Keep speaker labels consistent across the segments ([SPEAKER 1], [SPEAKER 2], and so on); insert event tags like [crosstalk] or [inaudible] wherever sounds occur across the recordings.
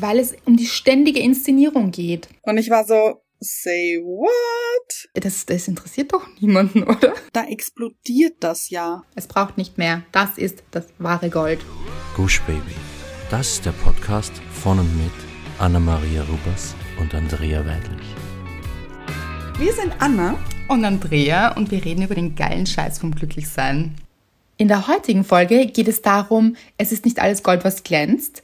[SPEAKER 1] weil es um die ständige Inszenierung geht.
[SPEAKER 2] Und ich war so, say what?
[SPEAKER 1] Das, das interessiert doch niemanden, oder?
[SPEAKER 2] Da explodiert das ja.
[SPEAKER 1] Es braucht nicht mehr. Das ist das wahre Gold.
[SPEAKER 3] Gush Baby. Das ist der Podcast von und mit Anna-Maria Rubers und Andrea Weidlich.
[SPEAKER 2] Wir sind Anna
[SPEAKER 1] und Andrea und wir reden über den geilen Scheiß vom Glücklichsein. In der heutigen Folge geht es darum, es ist nicht alles Gold, was glänzt.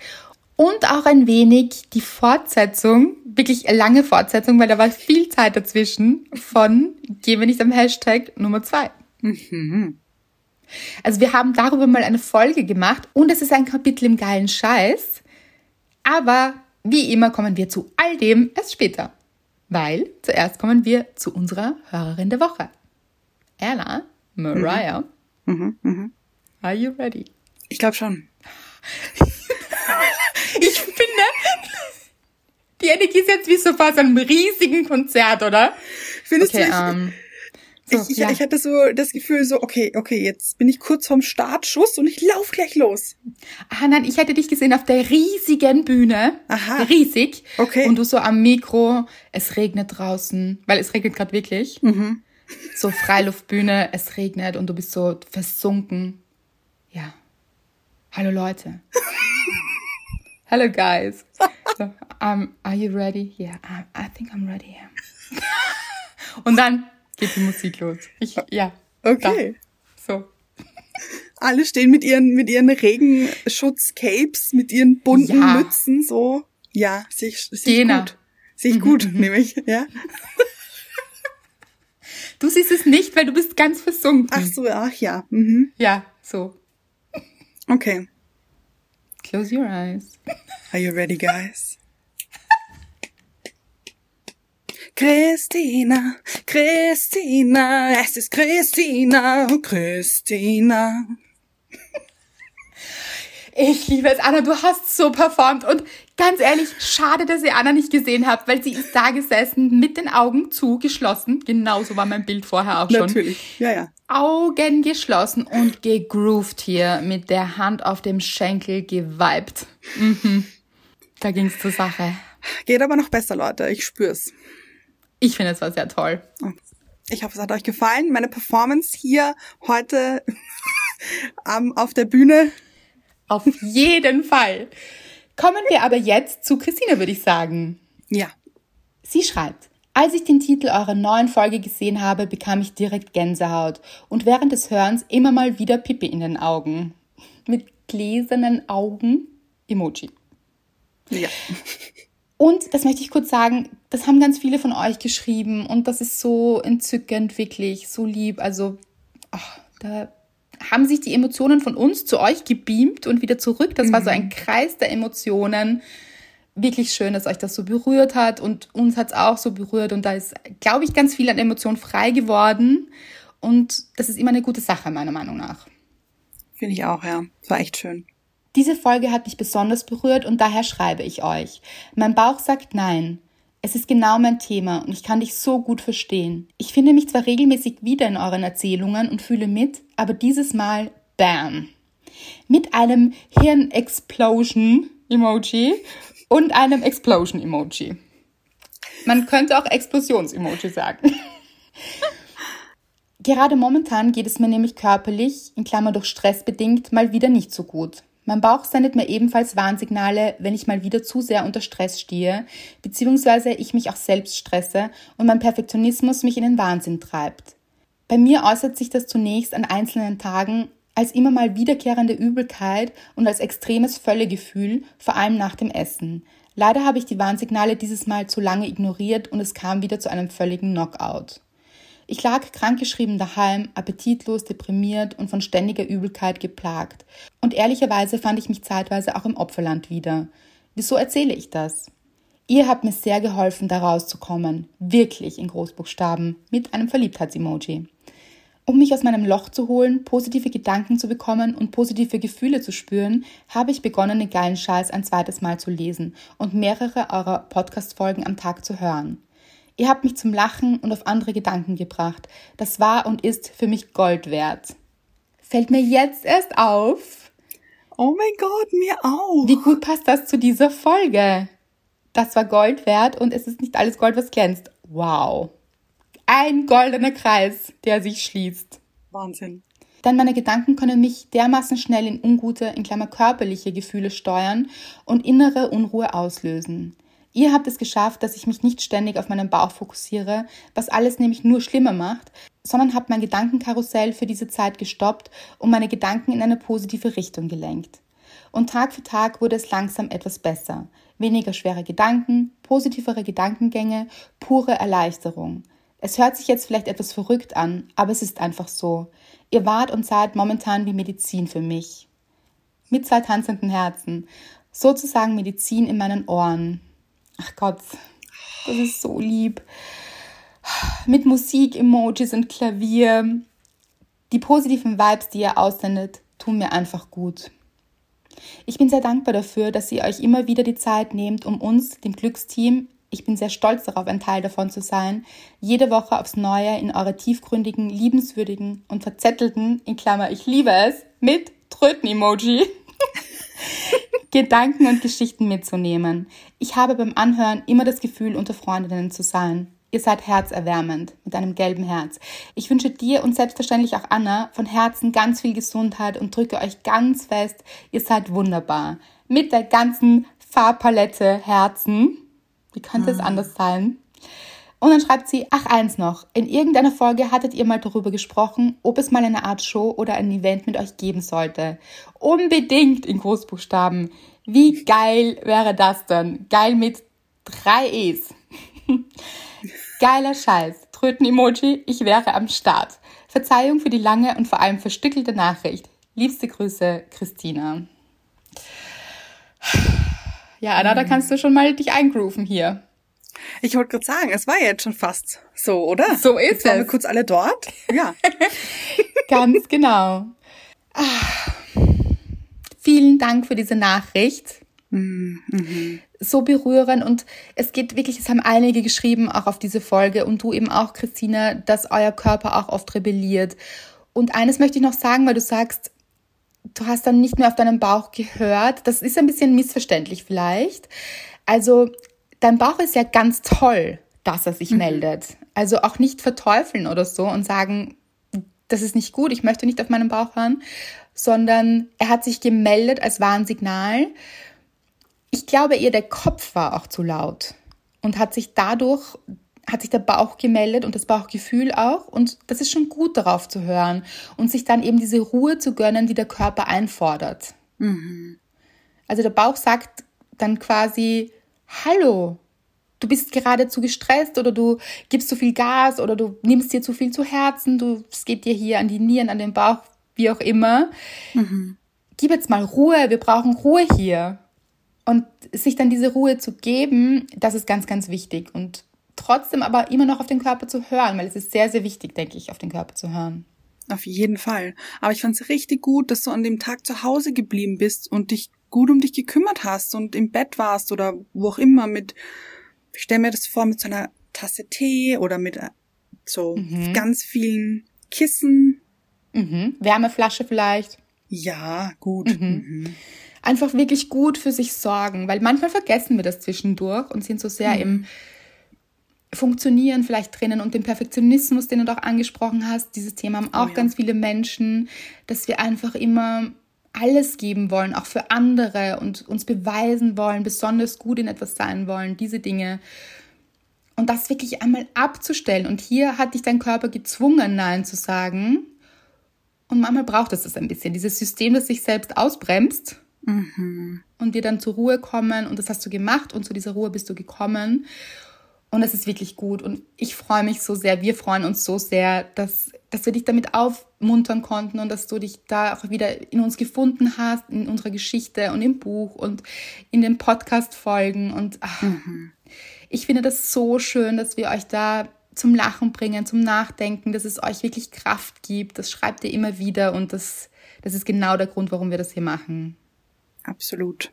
[SPEAKER 1] Und auch ein wenig die Fortsetzung, wirklich lange Fortsetzung, weil da war viel Zeit dazwischen von Gehen wir nicht am Hashtag Nummer zwei. Mhm. Also wir haben darüber mal eine Folge gemacht und es ist ein Kapitel im geilen Scheiß. Aber wie immer kommen wir zu all dem erst später. Weil zuerst kommen wir zu unserer Hörerin der Woche. Ella, Mariah. Mhm. Mhm, mh. Are you ready?
[SPEAKER 2] Ich glaube schon. [laughs]
[SPEAKER 1] ich finde, die Energie ist jetzt wie so fast einem riesigen Konzert, oder?
[SPEAKER 2] Findest okay, du? Ähm, so, ich, ich, ja. ich hatte so das Gefühl, so, okay, okay, jetzt bin ich kurz vorm Startschuss und ich lauf gleich los.
[SPEAKER 1] Ah, nein, ich hätte dich gesehen auf der riesigen Bühne. Aha. Riesig.
[SPEAKER 2] Okay.
[SPEAKER 1] Und du so am Mikro, es regnet draußen, weil es regnet gerade wirklich. Mhm. So Freiluftbühne, es regnet und du bist so versunken. Ja. Hallo Leute. [laughs] Hello guys. So, um, are you ready? Yeah, I, I think I'm ready. [laughs] Und dann geht die Musik los. Ich, ja.
[SPEAKER 2] Okay.
[SPEAKER 1] Da. So.
[SPEAKER 2] Alle stehen mit ihren, mit ihren Regenschutzcapes, mit ihren bunten ja. Mützen, so. Ja, sehe ich, seh ich gut. Sehe ich mhm. gut, [laughs] nämlich, ja. [laughs]
[SPEAKER 1] Du siehst es nicht, weil du bist ganz versunken.
[SPEAKER 2] Ach so, ach ja. Mhm.
[SPEAKER 1] Ja, so.
[SPEAKER 2] Okay.
[SPEAKER 1] Close your eyes.
[SPEAKER 2] Are you ready, guys? Christina, Christina, es ist Christina, Christina.
[SPEAKER 1] Ich liebe es, Anna, du hast so performt und ganz ehrlich, schade, dass ihr Anna nicht gesehen habt, weil sie ist da gesessen mit den Augen zugeschlossen. Genauso war mein Bild vorher auch schon.
[SPEAKER 2] Natürlich, ja, ja.
[SPEAKER 1] Augen geschlossen und gegroovt hier mit der Hand auf dem Schenkel geweibt. Mhm. Da ging's zur Sache.
[SPEAKER 2] Geht aber noch besser, Leute. Ich spür's.
[SPEAKER 1] Ich finde, es war sehr toll.
[SPEAKER 2] Oh. Ich hoffe, es hat euch gefallen. Meine Performance hier heute [laughs] um, auf der Bühne.
[SPEAKER 1] Auf jeden Fall. Kommen wir aber jetzt zu Christine, würde ich sagen.
[SPEAKER 2] Ja.
[SPEAKER 1] Sie schreibt, als ich den Titel eurer neuen Folge gesehen habe, bekam ich direkt Gänsehaut und während des Hörens immer mal wieder Pipi in den Augen. Mit gläsernen Augen Emoji.
[SPEAKER 2] Ja.
[SPEAKER 1] Und das möchte ich kurz sagen, das haben ganz viele von euch geschrieben und das ist so entzückend, wirklich, so lieb. Also, ach, da haben sich die Emotionen von uns zu euch gebeamt und wieder zurück. Das war so ein mhm. Kreis der Emotionen. Wirklich schön, dass euch das so berührt hat und uns hat es auch so berührt und da ist, glaube ich, ganz viel an Emotionen frei geworden und das ist immer eine gute Sache, meiner Meinung nach.
[SPEAKER 2] Finde ich auch, ja. War echt schön.
[SPEAKER 1] Diese Folge hat mich besonders berührt und daher schreibe ich euch. Mein Bauch sagt nein. Es ist genau mein Thema und ich kann dich so gut verstehen. Ich finde mich zwar regelmäßig wieder in euren Erzählungen und fühle mit, aber dieses Mal BAM! Mit einem Hirn-Explosion-Emoji und einem Explosion-Emoji. Man könnte auch Explosions-Emoji sagen. [laughs] Gerade momentan geht es mir nämlich körperlich, in Klammer durch Stress bedingt, mal wieder nicht so gut. Mein Bauch sendet mir ebenfalls Warnsignale, wenn ich mal wieder zu sehr unter Stress stehe, beziehungsweise ich mich auch selbst stresse und mein Perfektionismus mich in den Wahnsinn treibt. Bei mir äußert sich das zunächst an einzelnen Tagen als immer mal wiederkehrende Übelkeit und als extremes Völlegefühl, vor allem nach dem Essen. Leider habe ich die Warnsignale dieses Mal zu lange ignoriert und es kam wieder zu einem völligen Knockout. Ich lag krankgeschrieben daheim, appetitlos, deprimiert und von ständiger Übelkeit geplagt. Und ehrlicherweise fand ich mich zeitweise auch im Opferland wieder. Wieso erzähle ich das? Ihr habt mir sehr geholfen, da rauszukommen. Wirklich in Großbuchstaben. Mit einem Verliebtheits-Emoji. Um mich aus meinem Loch zu holen, positive Gedanken zu bekommen und positive Gefühle zu spüren, habe ich begonnen, den geilen Scheiß ein zweites Mal zu lesen und mehrere eurer Podcast-Folgen am Tag zu hören. Ihr habt mich zum Lachen und auf andere Gedanken gebracht. Das war und ist für mich Gold wert. Fällt mir jetzt erst auf,
[SPEAKER 2] Oh mein Gott, mir auch.
[SPEAKER 1] Wie gut passt das zu dieser Folge? Das war Gold wert und es ist nicht alles Gold, was glänzt. Wow. Ein goldener Kreis, der sich schließt.
[SPEAKER 2] Wahnsinn.
[SPEAKER 1] Denn meine Gedanken können mich dermaßen schnell in ungute, in Klammer körperliche Gefühle steuern und innere Unruhe auslösen. Ihr habt es geschafft, dass ich mich nicht ständig auf meinen Bauch fokussiere, was alles nämlich nur schlimmer macht, sondern habt mein Gedankenkarussell für diese Zeit gestoppt und meine Gedanken in eine positive Richtung gelenkt. Und Tag für Tag wurde es langsam etwas besser. Weniger schwere Gedanken, positivere Gedankengänge, pure Erleichterung. Es hört sich jetzt vielleicht etwas verrückt an, aber es ist einfach so. Ihr wart und seid momentan wie Medizin für mich. Mit zwei tanzenden Herzen. Sozusagen Medizin in meinen Ohren. Ach Gott, das ist so lieb. Mit Musik, Emojis und Klavier. Die positiven Vibes, die ihr aussendet, tun mir einfach gut. Ich bin sehr dankbar dafür, dass ihr euch immer wieder die Zeit nehmt, um uns, dem Glücksteam, ich bin sehr stolz darauf, ein Teil davon zu sein, jede Woche aufs Neue in eure tiefgründigen, liebenswürdigen und verzettelten, in Klammer, ich liebe es, mit Tröten-Emoji, [laughs] Gedanken und Geschichten mitzunehmen. Ich habe beim Anhören immer das Gefühl, unter Freundinnen zu sein. Ihr seid herzerwärmend mit einem gelben Herz. Ich wünsche dir und selbstverständlich auch Anna von Herzen ganz viel Gesundheit und drücke euch ganz fest, ihr seid wunderbar. Mit der ganzen Farbpalette Herzen. Wie könnte es ah. anders sein? Und dann schreibt sie, ach eins noch, in irgendeiner Folge hattet ihr mal darüber gesprochen, ob es mal eine Art Show oder ein Event mit euch geben sollte. Unbedingt in Großbuchstaben. Wie geil wäre das denn? Geil mit drei E's. [laughs] Geiler Scheiß. Tröten-Emoji, ich wäre am Start. Verzeihung für die lange und vor allem verstückelte Nachricht. Liebste Grüße, Christina. Ja, Anna, da kannst du schon mal dich eingrooven hier.
[SPEAKER 2] Ich wollte gerade sagen, es war jetzt schon fast so, oder?
[SPEAKER 1] So ist jetzt
[SPEAKER 2] es. Waren wir kurz alle dort? [laughs] Ja.
[SPEAKER 1] Ganz genau. Ah. Vielen Dank für diese Nachricht. Mhm. So berührend und es geht wirklich, es haben einige geschrieben, auch auf diese Folge und du eben auch, Christina, dass euer Körper auch oft rebelliert. Und eines möchte ich noch sagen, weil du sagst, du hast dann nicht mehr auf deinen Bauch gehört. Das ist ein bisschen missverständlich vielleicht. Also dein Bauch ist ja ganz toll, dass er sich mhm. meldet. Also auch nicht verteufeln oder so und sagen, das ist nicht gut, ich möchte nicht auf meinen Bauch hören, sondern er hat sich gemeldet als Warnsignal. Ich glaube eher, der Kopf war auch zu laut und hat sich dadurch, hat sich der Bauch gemeldet und das Bauchgefühl auch. Und das ist schon gut darauf zu hören und sich dann eben diese Ruhe zu gönnen, die der Körper einfordert. Mhm. Also der Bauch sagt dann quasi, hallo, du bist gerade zu gestresst oder du gibst zu viel Gas oder du nimmst dir zu viel zu Herzen, du, es geht dir hier an die Nieren, an den Bauch, wie auch immer. Mhm. Gib jetzt mal Ruhe, wir brauchen Ruhe hier. Und sich dann diese Ruhe zu geben, das ist ganz, ganz wichtig. Und trotzdem aber immer noch auf den Körper zu hören, weil es ist sehr, sehr wichtig, denke ich, auf den Körper zu hören.
[SPEAKER 2] Auf jeden Fall. Aber ich fand es richtig gut, dass du an dem Tag zu Hause geblieben bist und dich gut um dich gekümmert hast und im Bett warst oder wo auch immer mit, ich stell mir das vor, mit so einer Tasse Tee oder mit äh, so mhm. ganz vielen Kissen.
[SPEAKER 1] Mhm. Wärmeflasche vielleicht.
[SPEAKER 2] Ja, gut. Mhm. mhm
[SPEAKER 1] einfach wirklich gut für sich sorgen, weil manchmal vergessen wir das zwischendurch und sind so sehr mhm. im Funktionieren vielleicht drinnen und den Perfektionismus, den du doch angesprochen hast. Dieses Thema haben auch oh, ja. ganz viele Menschen, dass wir einfach immer alles geben wollen, auch für andere und uns beweisen wollen, besonders gut in etwas sein wollen, diese Dinge. Und das wirklich einmal abzustellen. Und hier hat dich dein Körper gezwungen, Nein zu sagen. Und manchmal braucht es das ein bisschen. Dieses System, das sich selbst ausbremst Mhm. Und wir dann zur Ruhe kommen und das hast du gemacht und zu dieser Ruhe bist du gekommen. Und es ist wirklich gut. Und ich freue mich so sehr, wir freuen uns so sehr, dass, dass wir dich damit aufmuntern konnten und dass du dich da auch wieder in uns gefunden hast, in unserer Geschichte und im Buch und in den Podcast-Folgen. Und ach, mhm. ich finde das so schön, dass wir euch da zum Lachen bringen, zum Nachdenken, dass es euch wirklich Kraft gibt. Das schreibt ihr immer wieder und das, das ist genau der Grund, warum wir das hier machen.
[SPEAKER 2] Absolut.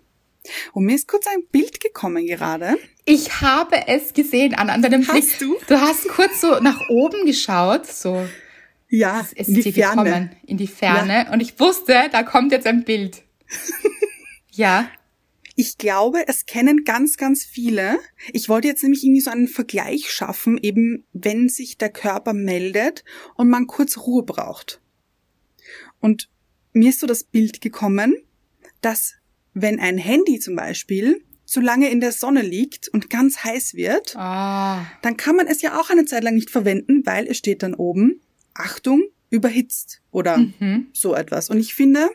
[SPEAKER 2] Und mir ist kurz ein Bild gekommen gerade.
[SPEAKER 1] Ich habe es gesehen an, an deinem Blick. Hast du? Du hast kurz so nach oben geschaut, so.
[SPEAKER 2] Ja,
[SPEAKER 1] es, es in die Ferne. Gekommen, in die Ferne. Ja. Und ich wusste, da kommt jetzt ein Bild. [laughs] Ja.
[SPEAKER 2] Ich glaube, es kennen ganz, ganz viele. Ich wollte jetzt nämlich irgendwie so einen Vergleich schaffen, eben wenn sich der Körper meldet und man kurz Ruhe braucht. Und mir ist so das Bild gekommen, dass wenn ein Handy zum Beispiel zu lange in der Sonne liegt und ganz heiß wird,
[SPEAKER 1] Ah.
[SPEAKER 2] dann kann man es ja auch eine Zeit lang nicht verwenden, weil es steht dann oben, Achtung, überhitzt oder
[SPEAKER 1] Mhm.
[SPEAKER 2] so etwas. Und ich finde,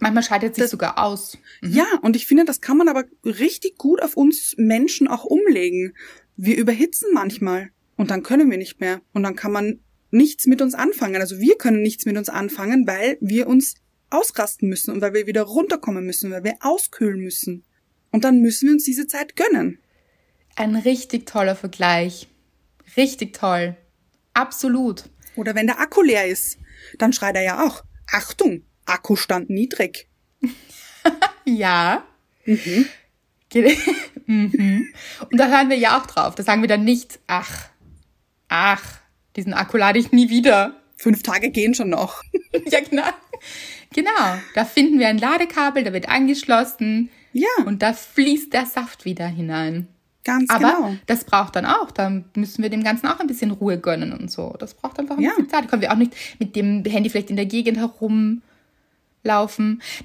[SPEAKER 1] Manchmal schaltet sich
[SPEAKER 2] Das-
[SPEAKER 1] sogar aus. Mhm.
[SPEAKER 2] ja, und ich finde, das kann man aber richtig gut auf uns Menschen auch umlegen. Wir überhitzen manchmal und dann können wir nicht mehr und dann kann man nichts mit uns anfangen. Also wir können nichts mit uns anfangen, weil wir uns ausrasten müssen und weil wir wieder runterkommen müssen, weil wir auskühlen müssen. Und dann müssen wir uns diese Zeit gönnen.
[SPEAKER 1] Ein richtig toller Vergleich. Richtig toll. Absolut.
[SPEAKER 2] Oder wenn der Akku leer ist, dann schreit er ja auch, Achtung, Akkustand niedrig. [laughs]
[SPEAKER 1] Ja.
[SPEAKER 2] Mhm. [laughs]
[SPEAKER 1] Mhm. Und da hören wir ja auch drauf. Da sagen wir dann nicht, ach, ach, diesen Akku lade ich nie wieder.
[SPEAKER 2] Fünf Tage gehen schon noch. [laughs]
[SPEAKER 1] ja, genau. Genau. Da finden wir ein Ladekabel, da wird angeschlossen
[SPEAKER 2] Ja,
[SPEAKER 1] und da fließt der Saft wieder hinein.
[SPEAKER 2] ganz
[SPEAKER 1] Aber
[SPEAKER 2] genau.
[SPEAKER 1] das braucht dann auch, da müssen wir dem Ganzen auch ein bisschen Ruhe gönnen und so. Das braucht einfach ein
[SPEAKER 2] Ja.
[SPEAKER 1] bisschen Zeit. Da können wir auch nicht mit dem Handy vielleicht in der Gegend herumlaufen.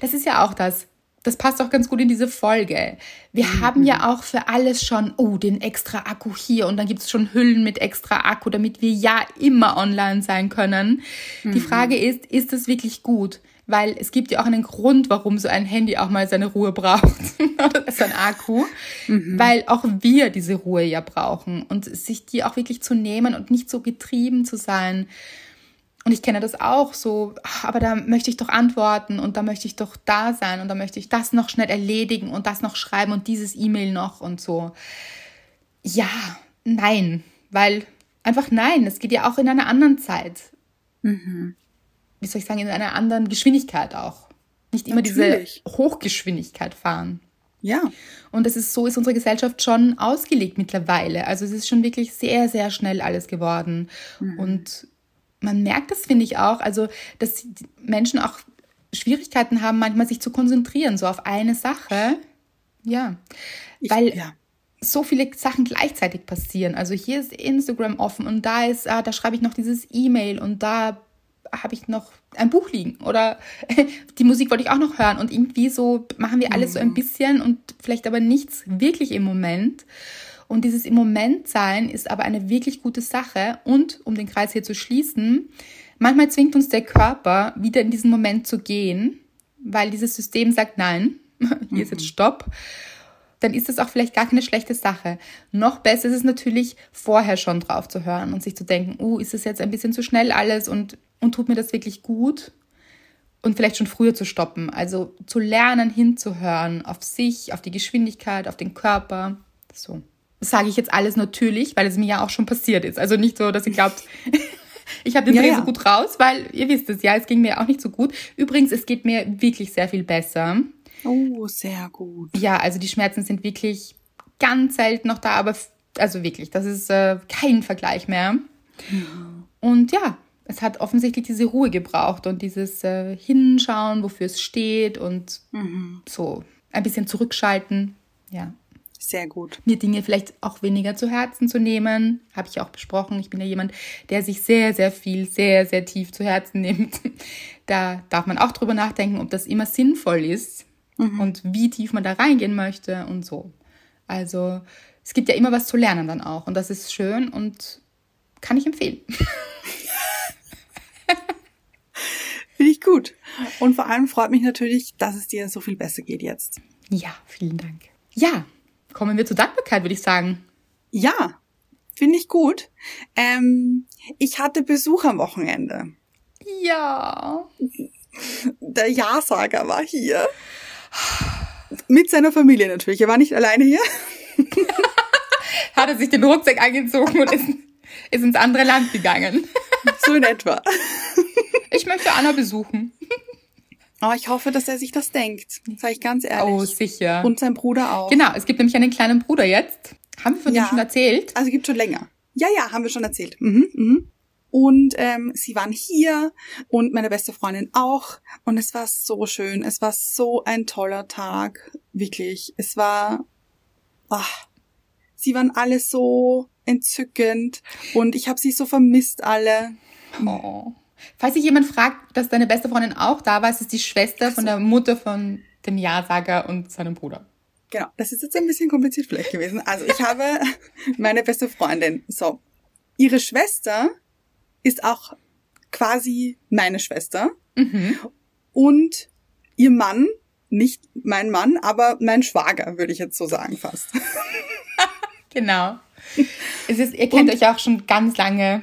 [SPEAKER 1] Das ist ja auch das. Das passt auch ganz gut in diese Folge. Wir
[SPEAKER 2] Mhm.
[SPEAKER 1] haben ja auch für alles schon, oh, den extra Akku hier und dann gibt es schon Hüllen mit extra Akku, damit wir ja immer online sein können.
[SPEAKER 2] Mhm.
[SPEAKER 1] Die Frage ist, ist das wirklich gut? Weil es gibt ja auch einen Grund, warum so ein Handy auch mal seine Ruhe braucht. [laughs] Oder so ein Akku.
[SPEAKER 2] Mhm.
[SPEAKER 1] Weil auch wir diese Ruhe ja brauchen. Und sich die auch wirklich zu nehmen und nicht so getrieben zu sein. Und ich kenne das auch so, ach, aber da möchte ich doch antworten und da möchte ich doch da sein und da möchte ich das noch schnell erledigen und das noch schreiben und dieses E-Mail noch und so. Ja, nein, weil einfach nein, es geht ja auch in einer anderen Zeit. Wie soll ich sagen, in einer anderen Geschwindigkeit auch. Nicht immer
[SPEAKER 2] Natürlich.
[SPEAKER 1] diese Hochgeschwindigkeit fahren.
[SPEAKER 2] Ja,
[SPEAKER 1] Und es ist so, ist unsere Gesellschaft schon ausgelegt mittlerweile. Also es ist schon wirklich sehr, sehr schnell alles geworden. Und man merkt das, finde ich auch, also dass die Menschen auch Schwierigkeiten haben, manchmal sich zu konzentrieren, so auf eine Sache. Ja.
[SPEAKER 2] ich,
[SPEAKER 1] Weil
[SPEAKER 2] ja.
[SPEAKER 1] so viele Sachen gleichzeitig passieren. Also hier ist Instagram offen und da ist, ah, da schreibe ich noch dieses E-Mail und da habe ich noch ein Buch liegen oder [laughs] die Musik wollte ich auch noch hören. Und irgendwie so machen wir alles so ein bisschen und vielleicht aber nichts wirklich im Moment. Und dieses im Moment sein ist aber eine wirklich gute Sache. Und um den Kreis hier zu schließen, manchmal zwingt uns der Körper wieder in diesen Moment zu gehen, weil dieses System sagt nein, [laughs] hier ist jetzt Stopp. Dann ist das auch vielleicht gar keine schlechte Sache. Noch besser ist es natürlich, vorher schon drauf zu hören und sich zu denken, uh, ist es jetzt ein bisschen zu schnell alles und, und tut mir das wirklich gut? Und vielleicht schon früher zu stoppen. Also zu lernen, hinzuhören auf sich, auf die Geschwindigkeit, auf den Körper. So. Das sage ich jetzt alles natürlich, weil es mir ja auch schon passiert ist. Also nicht so, dass ihr glaubt, [laughs] ich habe den
[SPEAKER 2] Ja,
[SPEAKER 1] Dreh
[SPEAKER 2] ja.
[SPEAKER 1] so gut raus, weil ihr wisst es ja, es ging mir auch nicht so gut. Übrigens, es geht mir wirklich sehr viel besser.
[SPEAKER 2] Oh, sehr gut.
[SPEAKER 1] Ja, also die Schmerzen sind wirklich ganz selten noch da, aber also wirklich, das ist äh, kein Vergleich mehr. Und ja, es hat offensichtlich diese Ruhe gebraucht und dieses äh, Hinschauen, wofür es steht und so ein bisschen zurückschalten. Ja,
[SPEAKER 2] Sehr gut.
[SPEAKER 1] mir Dinge vielleicht auch weniger zu Herzen zu nehmen, habe ich auch besprochen. Ich bin ja jemand, der sich sehr, sehr viel, sehr, sehr tief zu Herzen [laughs] nimmt. Da darf man auch drüber nachdenken, ob das immer sinnvoll ist und wie tief man da reingehen möchte und so. Also es gibt ja immer was zu lernen dann auch und das ist schön und kann ich empfehlen. [laughs]
[SPEAKER 2] Finde ich gut. Und vor allem freut mich natürlich, dass es dir so viel besser geht jetzt.
[SPEAKER 1] Ja, vielen Dank. Ja, kommen wir zur Dankbarkeit, würde ich sagen.
[SPEAKER 2] Ja, finde ich gut. Ähm, ich hatte Besuch am Wochenende.
[SPEAKER 1] Ja.
[SPEAKER 2] Der Ja-Sager war hier. Mit seiner Familie natürlich. Er war nicht alleine hier. [laughs]
[SPEAKER 1] Hat er sich den Rucksack angezogen und ist, ist ins andere Land gegangen.
[SPEAKER 2] So in etwa. [laughs]
[SPEAKER 1] Ich möchte Anna besuchen.
[SPEAKER 2] Oh, ich hoffe, dass er sich das denkt. Sag ich ganz ehrlich.
[SPEAKER 1] Oh, sicher.
[SPEAKER 2] Und sein Bruder auch.
[SPEAKER 1] genau, es gibt nämlich einen kleinen Bruder jetzt. Haben wir von
[SPEAKER 2] Ja.
[SPEAKER 1] dem schon erzählt?
[SPEAKER 2] Also gibt schon länger. Ja, ja, haben wir schon erzählt. Mhm, mhm. Und ähm, sie waren hier und meine beste Freundin auch. Und es war so schön. Es war so ein toller Tag. Wirklich. Es war. Ach, sie waren alle so entzückend und ich habe sie so vermisst alle.
[SPEAKER 1] Oh. Falls sich jemand fragt, dass deine beste Freundin auch da war, es ist die Schwester so. von der Mutter von dem Ja-Sager und seinem Bruder.
[SPEAKER 2] Genau, das ist jetzt ein bisschen kompliziert vielleicht gewesen. Also ich habe [laughs] meine beste Freundin. So, ihre Schwester ist auch quasi meine Schwester. Mhm. Und ihr Mann, nicht mein Mann, aber mein Schwager, würde ich jetzt so sagen fast. [laughs]
[SPEAKER 1] genau. Es ist, ihr kennt Und, euch auch schon ganz lange.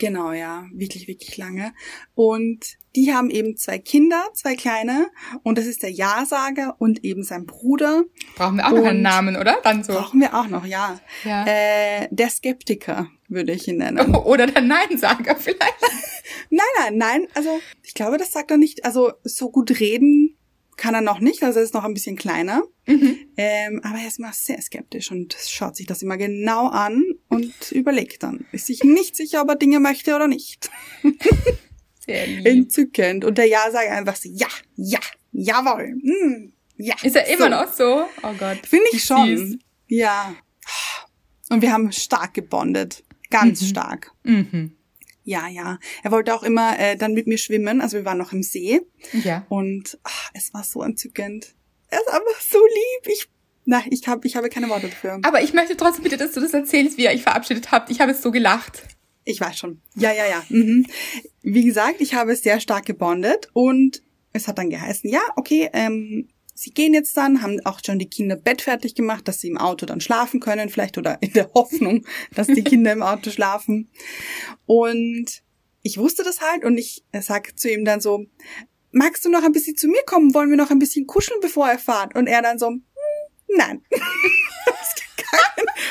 [SPEAKER 2] Genau, ja, wirklich, wirklich lange. Und die haben eben zwei Kinder, zwei kleine. Und das ist der Ja-Sager und eben sein Bruder.
[SPEAKER 1] Brauchen wir auch und noch einen Namen, oder?
[SPEAKER 2] Dann so. Brauchen wir auch noch, ja. ja. Äh, der Skeptiker würde ich ihn nennen. [laughs]
[SPEAKER 1] Oder der Nein-Sager vielleicht. [laughs]
[SPEAKER 2] nein, nein, nein. Also ich glaube, das sagt er nicht. Also so gut reden kann er noch nicht, also er ist noch ein bisschen kleiner. Mhm. Ähm, aber er ist immer sehr skeptisch und schaut sich das immer genau an und überlegt dann. Ist sich nicht sicher, ob er Dinge möchte oder nicht. Sehr lieb. [laughs] Entzückend. Und der Ja sagt einfach so, ja, ja, jawohl, mm, ja.
[SPEAKER 1] Ist er immer so. noch so? Oh Gott.
[SPEAKER 2] Finde ich schon. Süß. Ja. Und wir haben stark gebondet. Ganz mhm. stark. Mhm. Ja, ja. Er wollte auch immer äh, dann mit mir schwimmen. Also wir waren noch im See. Ja. Und ach, es war so entzückend. Er ist einfach so lieb. Ich na, ich habe ich habe keine Worte dafür.
[SPEAKER 1] Aber ich möchte trotzdem bitte, dass du das erzählst, wie ihr euch verabschiedet habt. Ich habe es so gelacht.
[SPEAKER 2] Ich weiß schon. Ja, ja, ja. Mhm. Wie gesagt, ich habe sehr stark gebondet und es hat dann geheißen, ja, okay, ähm, sie gehen jetzt dann, haben auch schon die Kinder bettfertig gemacht, dass sie im Auto dann schlafen können, vielleicht oder in der Hoffnung, [laughs] dass die Kinder im Auto schlafen. Und ich wusste das halt und ich sag zu ihm dann so, magst du noch ein bisschen zu mir kommen? Wollen wir noch ein bisschen kuscheln, bevor er fahrt? Und er dann so, nein. [laughs]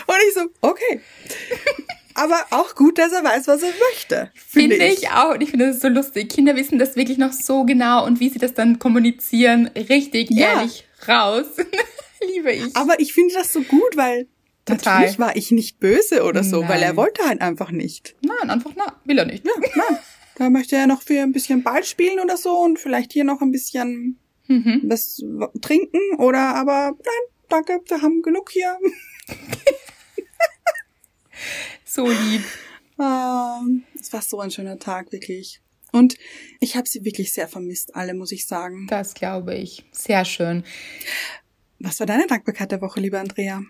[SPEAKER 2] und ich so, okay aber auch gut, dass er weiß, was er möchte.
[SPEAKER 1] Finde find ich. ich. auch. Und ich finde das so lustig. Kinder wissen das wirklich noch so genau und wie sie das dann kommunizieren, richtig ja. ehrlich raus. [laughs] Liebe ich.
[SPEAKER 2] Aber ich finde das so gut, weil Total. natürlich war ich nicht böse oder so, nein. weil er wollte halt einfach nicht.
[SPEAKER 1] Nein, einfach na, will er nicht. Ja, nein.
[SPEAKER 2] Da möchte er noch für ein bisschen Ball spielen oder so und vielleicht hier noch ein bisschen mhm. was trinken oder aber nein, danke, wir haben genug hier. [laughs]
[SPEAKER 1] So lieb.
[SPEAKER 2] Ah, es war so ein schöner Tag, wirklich. Und ich habe sie wirklich sehr vermisst, alle, muss ich sagen.
[SPEAKER 1] Das glaube ich. Sehr schön.
[SPEAKER 2] Was war deine Dankbarkeit der Woche, liebe Andrea?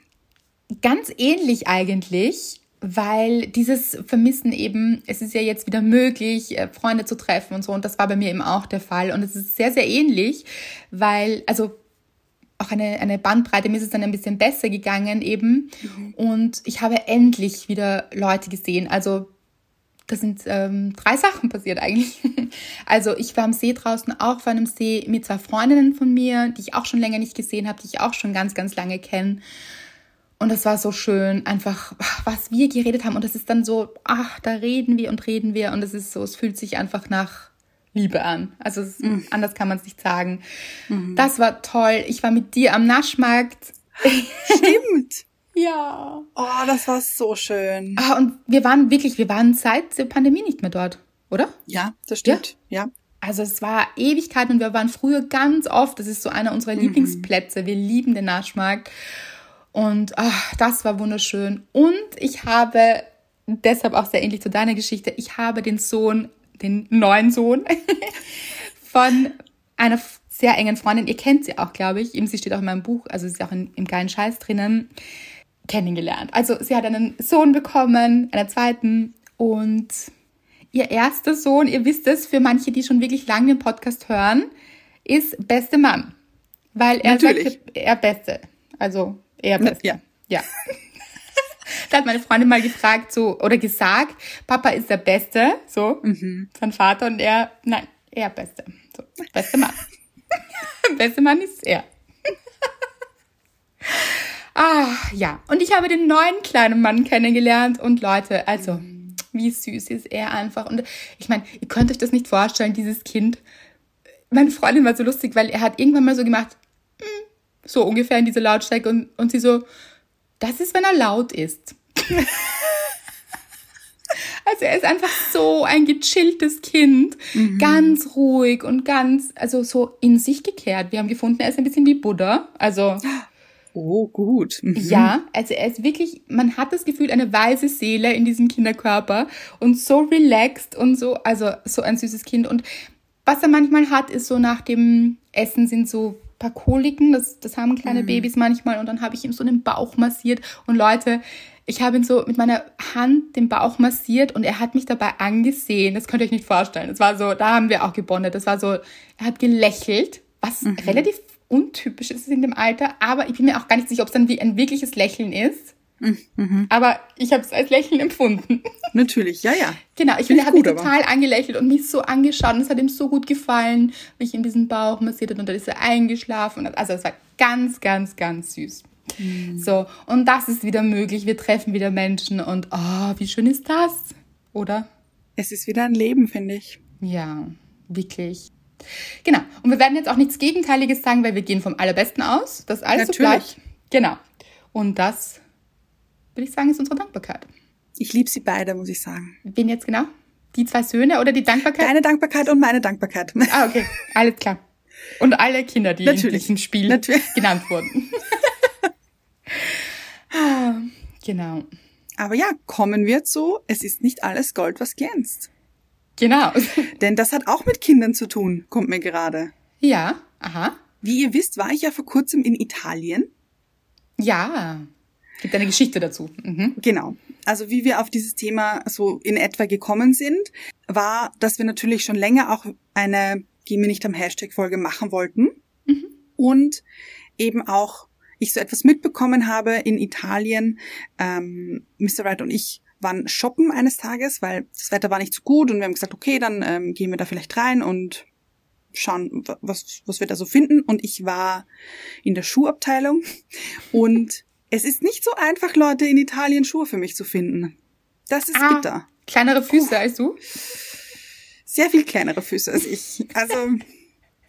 [SPEAKER 1] Ganz ähnlich eigentlich, weil dieses Vermissen eben, es ist ja jetzt wieder möglich, äh, Freunde zu treffen und so. Und das war bei mir eben auch der Fall. Und es ist sehr, sehr ähnlich, weil, also auch eine, eine Bandbreite. Mir ist es dann ein bisschen besser gegangen eben. Mhm. Und ich habe endlich wieder Leute gesehen. Also das sind ähm, drei Sachen passiert eigentlich. [laughs] Also ich war am See draußen, auch vor einem See mit zwei Freundinnen von mir, die ich auch schon länger nicht gesehen habe, die ich auch schon ganz, ganz lange kenne. Und das war so schön, einfach, was wir geredet haben. Und das ist dann so, ach, da reden wir und reden wir. Und es ist so, es fühlt sich einfach nach Liebe an. Also es, mhm. anders kann man es nicht sagen. Mhm. Das war toll. Ich war mit dir am Naschmarkt. [laughs]
[SPEAKER 2] Stimmt.
[SPEAKER 1] ja.
[SPEAKER 2] Oh, das war so schön.
[SPEAKER 1] Ah, und wir waren wirklich, wir waren seit der Pandemie nicht mehr dort, oder?
[SPEAKER 2] Ja, das stimmt. Ja. ja.
[SPEAKER 1] Also es war Ewigkeit und wir waren früher ganz oft. Das ist so einer unserer mhm. Lieblingsplätze. Wir lieben den Naschmarkt. Und ach, das war wunderschön. Und ich habe, deshalb auch sehr ähnlich zu deiner Geschichte, ich habe den Sohn den neuen Sohn [laughs] von einer sehr engen Freundin. Ihr kennt sie auch, glaube ich. Eben, sie steht auch in meinem Buch, also sie ist auch in, im geilen Scheiß drinnen, kennengelernt. Also sie hat einen Sohn bekommen, einen zweiten und ihr erster Sohn, ihr wisst es, für manche, die schon wirklich lange den Podcast hören, ist beste Mann. Weil er Natürlich. sagt, er beste. Also er beste. Ja. Ja. Da hat meine Freundin mal gefragt, so, oder gesagt, Papa ist der Beste, so, mhm. sein Vater und er, nein, er Beste. So, beste Mann. [laughs] beste Mann ist er. [laughs] ah, ja. Und ich habe den neuen kleinen Mann kennengelernt und Leute, also, wie süß ist er einfach. Und ich meine, ihr könnt euch das nicht vorstellen, dieses Kind. Meine Freundin war so lustig, weil er hat irgendwann mal so gemacht, hm, so ungefähr in diese Lautstärke und, und sie so, das ist, wenn er laut ist. [laughs] Also er ist einfach so ein gechilltes Kind, mhm. ganz ruhig und ganz, also so in sich gekehrt. Wir haben gefunden, er ist ein bisschen wie Buddha. Also
[SPEAKER 2] Oh, gut.
[SPEAKER 1] Mhm. Ja, also er ist wirklich, man hat das Gefühl, eine weise Seele in diesem Kinderkörper und so relaxed und so, also so ein süßes Kind. Und was er manchmal hat, ist so nach dem Essen sind so paar Koliken, das, das haben kleine mhm. Babys manchmal und dann habe ich ihm so den Bauch massiert und Leute, ich habe ihn so mit meiner Hand den Bauch massiert und er hat mich dabei angesehen. Das könnt ihr euch nicht vorstellen. Das war so, da haben wir auch gebondet. Das war so, er hat gelächelt, was mhm. relativ untypisch ist in dem Alter, aber ich bin mir auch gar nicht sicher, ob es dann wie ein wirkliches Lächeln ist. Mhm. Aber ich habe es als Lächeln empfunden. [laughs]
[SPEAKER 2] Natürlich, ja, ja.
[SPEAKER 1] Genau, ich finde, er hat gut, mich total aber. angelächelt und mich so angeschaut und es hat ihm so gut gefallen, wie ich in diesen Bauch massiert habe und dann ist er eingeschlafen. Also es war ganz, ganz, ganz süß. Mhm. So, und das ist wieder möglich. Wir treffen wieder Menschen und oh, wie schön ist das, oder?
[SPEAKER 2] Es ist wieder ein Leben, finde ich.
[SPEAKER 1] Ja, wirklich. Genau. Und wir werden jetzt auch nichts Gegenteiliges sagen, weil wir gehen vom Allerbesten aus, dass alles Natürlich. so bleibt. Genau. Und das, würde ich sagen, ist unsere Dankbarkeit.
[SPEAKER 2] Ich liebe sie beide, muss ich sagen.
[SPEAKER 1] Wen jetzt genau? Die zwei Söhne oder die Dankbarkeit?
[SPEAKER 2] Deine Dankbarkeit und meine Dankbarkeit.
[SPEAKER 1] Ah, okay. Alles klar. Und alle Kinder, die Natürlich. in diesem Spiel Natürlich. genannt wurden. [laughs] ah, genau.
[SPEAKER 2] Aber ja, kommen wir zu, es ist nicht alles Gold, was glänzt.
[SPEAKER 1] Genau. [laughs]
[SPEAKER 2] Denn das hat auch mit Kindern zu tun, kommt mir gerade.
[SPEAKER 1] Ja, aha.
[SPEAKER 2] Wie ihr wisst, war ich ja vor kurzem in Italien.
[SPEAKER 1] Ja, gibt eine Geschichte dazu.
[SPEAKER 2] Mhm. Genau. Also wie wir auf dieses Thema so in etwa gekommen sind, war, dass wir natürlich schon länger auch eine Geh mir nicht am Hashtag-Folge machen wollten. Mhm. Und eben auch ich so etwas mitbekommen habe in Italien. Ähm, Mr. Wright und ich waren shoppen eines Tages, weil das Wetter war nicht so gut und wir haben gesagt, okay, dann ähm, gehen wir da vielleicht rein und schauen, was, was wir da so finden. Und ich war in der Schuhabteilung [laughs] und es ist nicht so einfach, Leute in Italien Schuhe für mich zu finden. Das ist ah, bitter.
[SPEAKER 1] Kleinere Füße uh, als du?
[SPEAKER 2] Sehr viel kleinere Füße als ich. Also,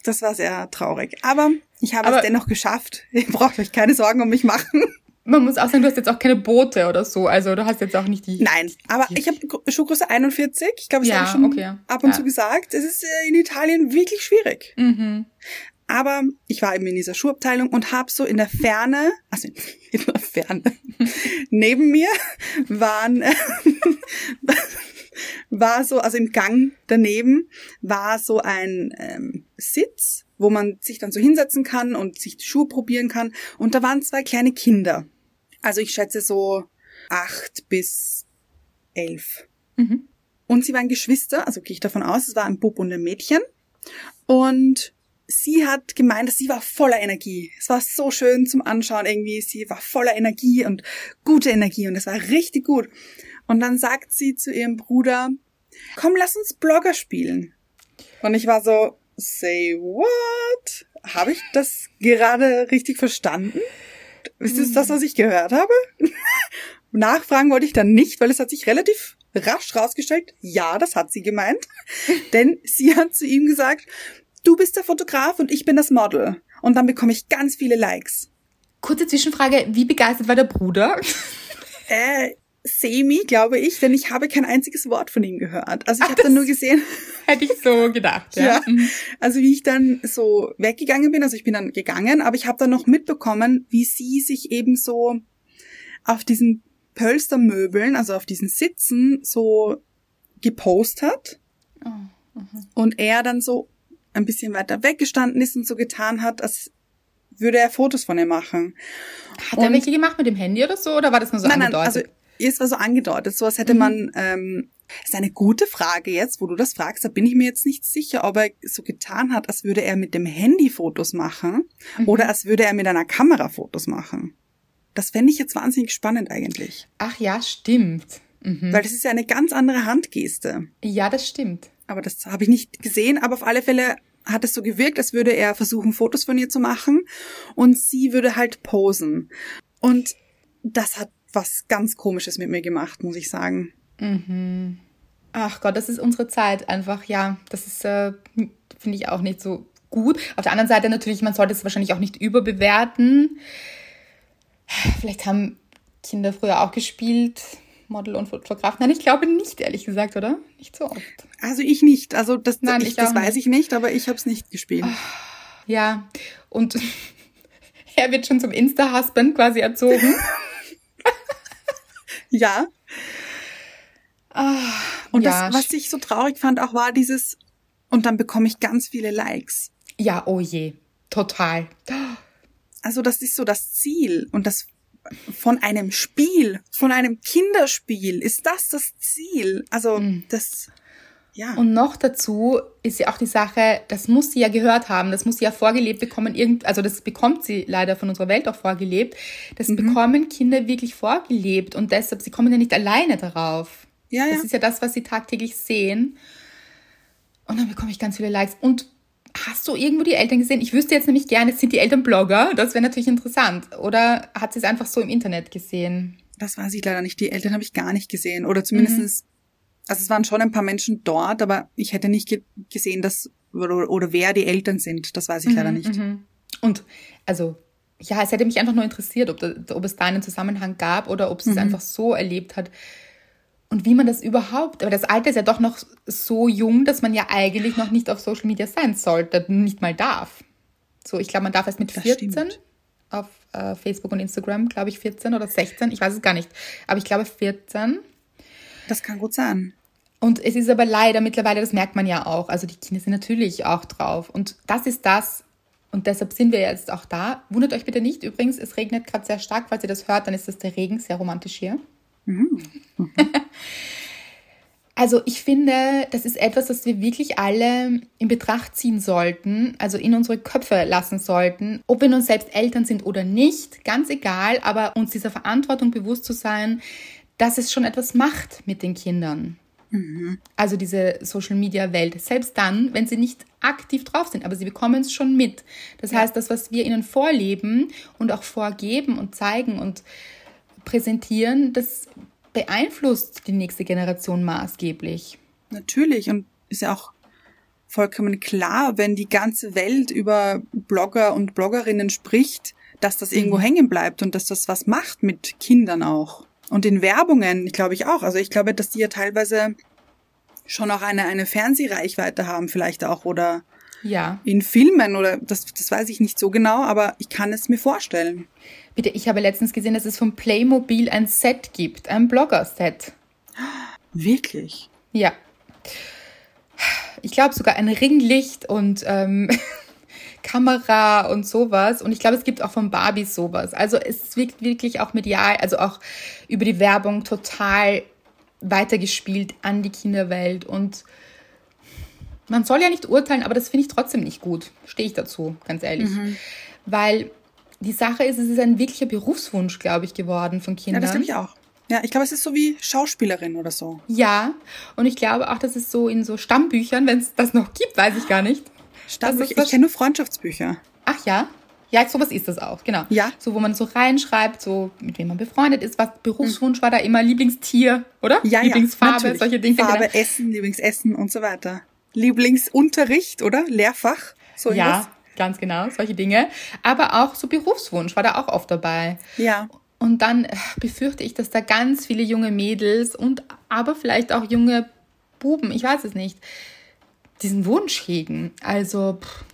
[SPEAKER 2] das war sehr traurig. Aber ich habe Aber es dennoch geschafft. [laughs] Ihr braucht euch keine Sorgen um mich machen
[SPEAKER 1] man muss auch sagen, du hast jetzt auch keine Boote oder so. Also du hast jetzt auch nicht die.
[SPEAKER 2] Nein, aber die, ich habe Schuhgröße 41. Ich glaube, das ja, habe ich schon okay. ab und ja. zu gesagt. Es ist äh, in Italien wirklich schwierig. Mhm. Aber ich war eben in dieser Schuhabteilung und habe so in der Ferne, also [laughs] in der Ferne, [laughs] neben mir waren, war so, also im Gang daneben war so ein ähm, Sitz, wo man sich dann so hinsetzen kann und sich die Schuhe probieren kann. Und da waren zwei kleine Kinder. Also ich schätze so acht bis elf. Mhm. Und sie waren Geschwister, also gehe ich davon aus, es war ein Bub und ein Mädchen. Und sie hat gemeint, dass sie war voller Energie. Es war so schön zum Anschauen irgendwie. Sie war voller Energie und gute Energie und es war richtig gut. Und dann sagt sie zu ihrem Bruder, komm, lass uns Blogger spielen. Und ich war so, say what? Habe ich das gerade richtig verstanden? Ist das das, was ich gehört habe? [laughs] Nachfragen wollte ich dann nicht, weil es hat sich relativ rasch rausgestellt, ja, das hat sie gemeint. [laughs] Denn sie hat zu ihm gesagt, du bist der Fotograf und ich bin das Model. Und dann bekomme ich ganz viele Likes.
[SPEAKER 1] Kurze Zwischenfrage, wie begeistert war der Bruder?
[SPEAKER 2] Äh, semi, glaube ich, denn ich habe kein einziges Wort von ihm gehört. Also ich habe dann nur gesehen. [laughs]
[SPEAKER 1] Hätte ich so gedacht, ja. ja.
[SPEAKER 2] Mhm. Also wie ich dann so weggegangen bin, also ich bin dann gegangen, aber ich habe dann noch mitbekommen, wie sie sich eben so auf diesen Pölstermöbeln, also auf diesen Sitzen, so gepostet hat. Oh, uh Und er dann so ein bisschen weiter weggestanden ist und so getan hat, als würde er Fotos von ihr machen.
[SPEAKER 1] Hat und er welche gemacht mit dem Handy oder so, oder war das nur so nein? Nein, also
[SPEAKER 2] es war so angedeutet, sowas hätte mhm. man, ähm, ist eine gute Frage jetzt, wo du das fragst, da bin ich mir jetzt nicht sicher, ob er so getan hat, als würde er mit dem Handy Fotos machen mhm. oder als würde er mit einer Kamera Fotos machen. Das fände ich jetzt wahnsinnig spannend eigentlich.
[SPEAKER 1] Ach ja, stimmt.
[SPEAKER 2] Mhm. Weil das ist ja eine ganz andere Handgeste.
[SPEAKER 1] Ja, das stimmt.
[SPEAKER 2] Aber das habe ich nicht gesehen, aber auf alle Fälle hat es so gewirkt, als würde er versuchen, Fotos von ihr zu machen und sie würde halt posen. Und das hat was ganz Komisches mit mir gemacht, muss ich sagen.
[SPEAKER 1] Mhm. Ach Gott, das ist unsere Zeit einfach, ja. Das ist, äh, finde ich auch nicht so gut. Auf der anderen Seite natürlich, man sollte es wahrscheinlich auch nicht überbewerten. Vielleicht haben Kinder früher auch gespielt Model und Fotograf. Nein, ich glaube nicht, ehrlich gesagt, oder? Nicht so oft.
[SPEAKER 2] Also ich nicht. Also das,
[SPEAKER 1] Nein,
[SPEAKER 2] ich,
[SPEAKER 1] ich
[SPEAKER 2] das weiß ich nicht, aber ich habe es nicht gespielt.
[SPEAKER 1] Ja, und [laughs] er wird schon zum Insta-Husband quasi erzogen. [laughs]
[SPEAKER 2] Ja. Und
[SPEAKER 1] ja,
[SPEAKER 2] das, was ich so traurig fand, auch war dieses, und dann bekomme ich ganz viele Likes.
[SPEAKER 1] Ja, oh je. Total.
[SPEAKER 2] Also das ist so das Ziel und das von einem Spiel, von einem Kinderspiel, ist das das Ziel? Also das, ja.
[SPEAKER 1] Und noch dazu ist ja auch die Sache, das muss sie ja gehört haben, das muss sie ja vorgelebt bekommen, irgend, also das bekommt sie leider von unserer Welt auch vorgelebt. Das bekommen Kinder wirklich vorgelebt und deshalb, sie kommen ja nicht alleine darauf.
[SPEAKER 2] Ja, ja.
[SPEAKER 1] Das ist ja das, was sie tagtäglich sehen. Und dann bekomme ich ganz viele Likes. Und hast du irgendwo die Eltern gesehen? Ich wüsste jetzt nämlich gerne, sind die Eltern Blogger? Das wäre natürlich interessant. Oder hat sie es einfach so im Internet gesehen?
[SPEAKER 2] Das weiß ich leider nicht. Die Eltern habe ich gar nicht gesehen. Oder zumindestens also es waren schon ein paar Menschen dort, aber ich hätte nicht ge gesehen, dass oder, oder wer die Eltern sind. Das weiß ich leider nicht.
[SPEAKER 1] Und also, ja, es hätte mich einfach nur interessiert, ob, da, ob es da einen Zusammenhang gab oder ob sie es einfach so erlebt hat. Und wie man das überhaupt, aber das Alter ist ja doch noch so jung, dass man ja eigentlich noch nicht auf Social Media sein sollte, nicht mal darf. So, ich glaube, man darf erst mit
[SPEAKER 2] Das
[SPEAKER 1] 14
[SPEAKER 2] stimmt.
[SPEAKER 1] auf äh, Facebook und Instagram, glaube ich, 14 oder 16, ich weiß es gar nicht. Aber ich glaube 14.
[SPEAKER 2] Das kann gut sein.
[SPEAKER 1] Und es ist aber leider mittlerweile, das merkt man ja auch, also die Kinder sind natürlich auch drauf. Und das ist das, und deshalb sind wir jetzt auch da. Wundert euch bitte nicht, übrigens, es regnet gerade sehr stark, falls ihr das hört, dann ist das der Regen, sehr romantisch hier. Also ich finde, das ist etwas, das wir wirklich alle in Betracht ziehen sollten, also in unsere Köpfe lassen sollten, ob wir nun selbst Eltern sind oder nicht, ganz egal, aber uns dieser Verantwortung bewusst zu sein, dass es schon etwas macht mit den Kindern. Also diese Social-Media-Welt, selbst dann, wenn sie nicht aktiv drauf sind, aber sie bekommen es schon mit. Das heißt, das, was wir ihnen vorleben und auch vorgeben und zeigen und präsentieren, das beeinflusst die nächste Generation maßgeblich.
[SPEAKER 2] Natürlich. Und ist ja auch vollkommen klar, wenn die ganze Welt über Blogger und Bloggerinnen spricht, dass das irgendwo hängen bleibt und dass das was macht mit Kindern auch. Und in Werbungen, glaube ich auch. Also ich glaube, dass die ja teilweise schon auch eine, eine Fernsehreichweite haben, vielleicht auch, oder
[SPEAKER 1] Ja.
[SPEAKER 2] in Filmen, oder das, das weiß ich nicht so genau, aber ich kann es mir vorstellen.
[SPEAKER 1] Bitte, ich habe letztens gesehen, dass es von Playmobil ein Set gibt, ein Blogger-Set.
[SPEAKER 2] Wirklich.
[SPEAKER 1] Ja. Ich glaube sogar ein Ringlicht und ähm, [laughs] Kamera und sowas. Und ich glaube, es gibt auch von Barbie sowas. Also es wirkt wirklich auch medial, also auch über die Werbung total weitergespielt an die Kinderwelt. Und man soll ja nicht urteilen, aber das finde ich trotzdem nicht gut. Stehe ich dazu, ganz ehrlich. Weil die Sache ist, es ist ein wirklicher Berufswunsch, glaube ich, geworden von
[SPEAKER 2] Ja,
[SPEAKER 1] Kindern.
[SPEAKER 2] das glaube ich auch. Ja, ich glaube, es ist so wie Schauspielerin oder so.
[SPEAKER 1] Ja, und ich glaube auch, dass es so in so Stammbüchern, wenn es das noch gibt, weiß ich gar nicht.
[SPEAKER 2] Stammbücher.
[SPEAKER 1] das-
[SPEAKER 2] Ich kenne nur Freundschaftsbücher.
[SPEAKER 1] Ach ja, ja, sowas ist das auch, genau.
[SPEAKER 2] Ja.
[SPEAKER 1] So, wo man so reinschreibt, so mit wem man befreundet ist, was Berufswunsch war da immer, Lieblingstier, oder?
[SPEAKER 2] Ja,
[SPEAKER 1] Lieblingsfarbe,
[SPEAKER 2] ja,
[SPEAKER 1] solche Dinge.
[SPEAKER 2] Farbe,
[SPEAKER 1] genau.
[SPEAKER 2] Essen, Lieblingsessen und so weiter. Lieblingsunterricht, oder? Lehrfach? So
[SPEAKER 1] Ja,
[SPEAKER 2] irgendwas?
[SPEAKER 1] ganz genau, solche Dinge. Aber auch so Berufswunsch war da auch oft dabei.
[SPEAKER 2] Ja.
[SPEAKER 1] Und dann äh, befürchte ich, dass da ganz viele junge Mädels und aber vielleicht auch junge Buben, ich weiß es nicht, diesen Wunsch hegen. Also, pff.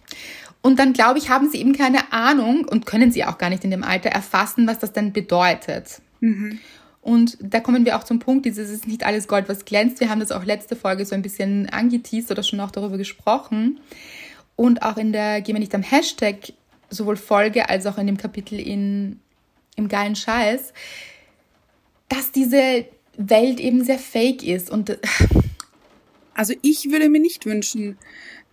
[SPEAKER 1] und dann glaube ich, haben sie eben keine Ahnung und können sie auch gar nicht in dem Alter erfassen, was das denn bedeutet. Und da kommen wir auch zum Punkt, dieses ist nicht alles Gold, was glänzt. Wir haben das auch letzte Folge so ein bisschen angeteased oder schon auch darüber gesprochen. Und auch in der Gehen wir nicht am Hashtag, sowohl Folge als auch in dem Kapitel in, im geilen Scheiß, dass diese Welt eben sehr fake ist. Und
[SPEAKER 2] Also ich würde mir nicht wünschen,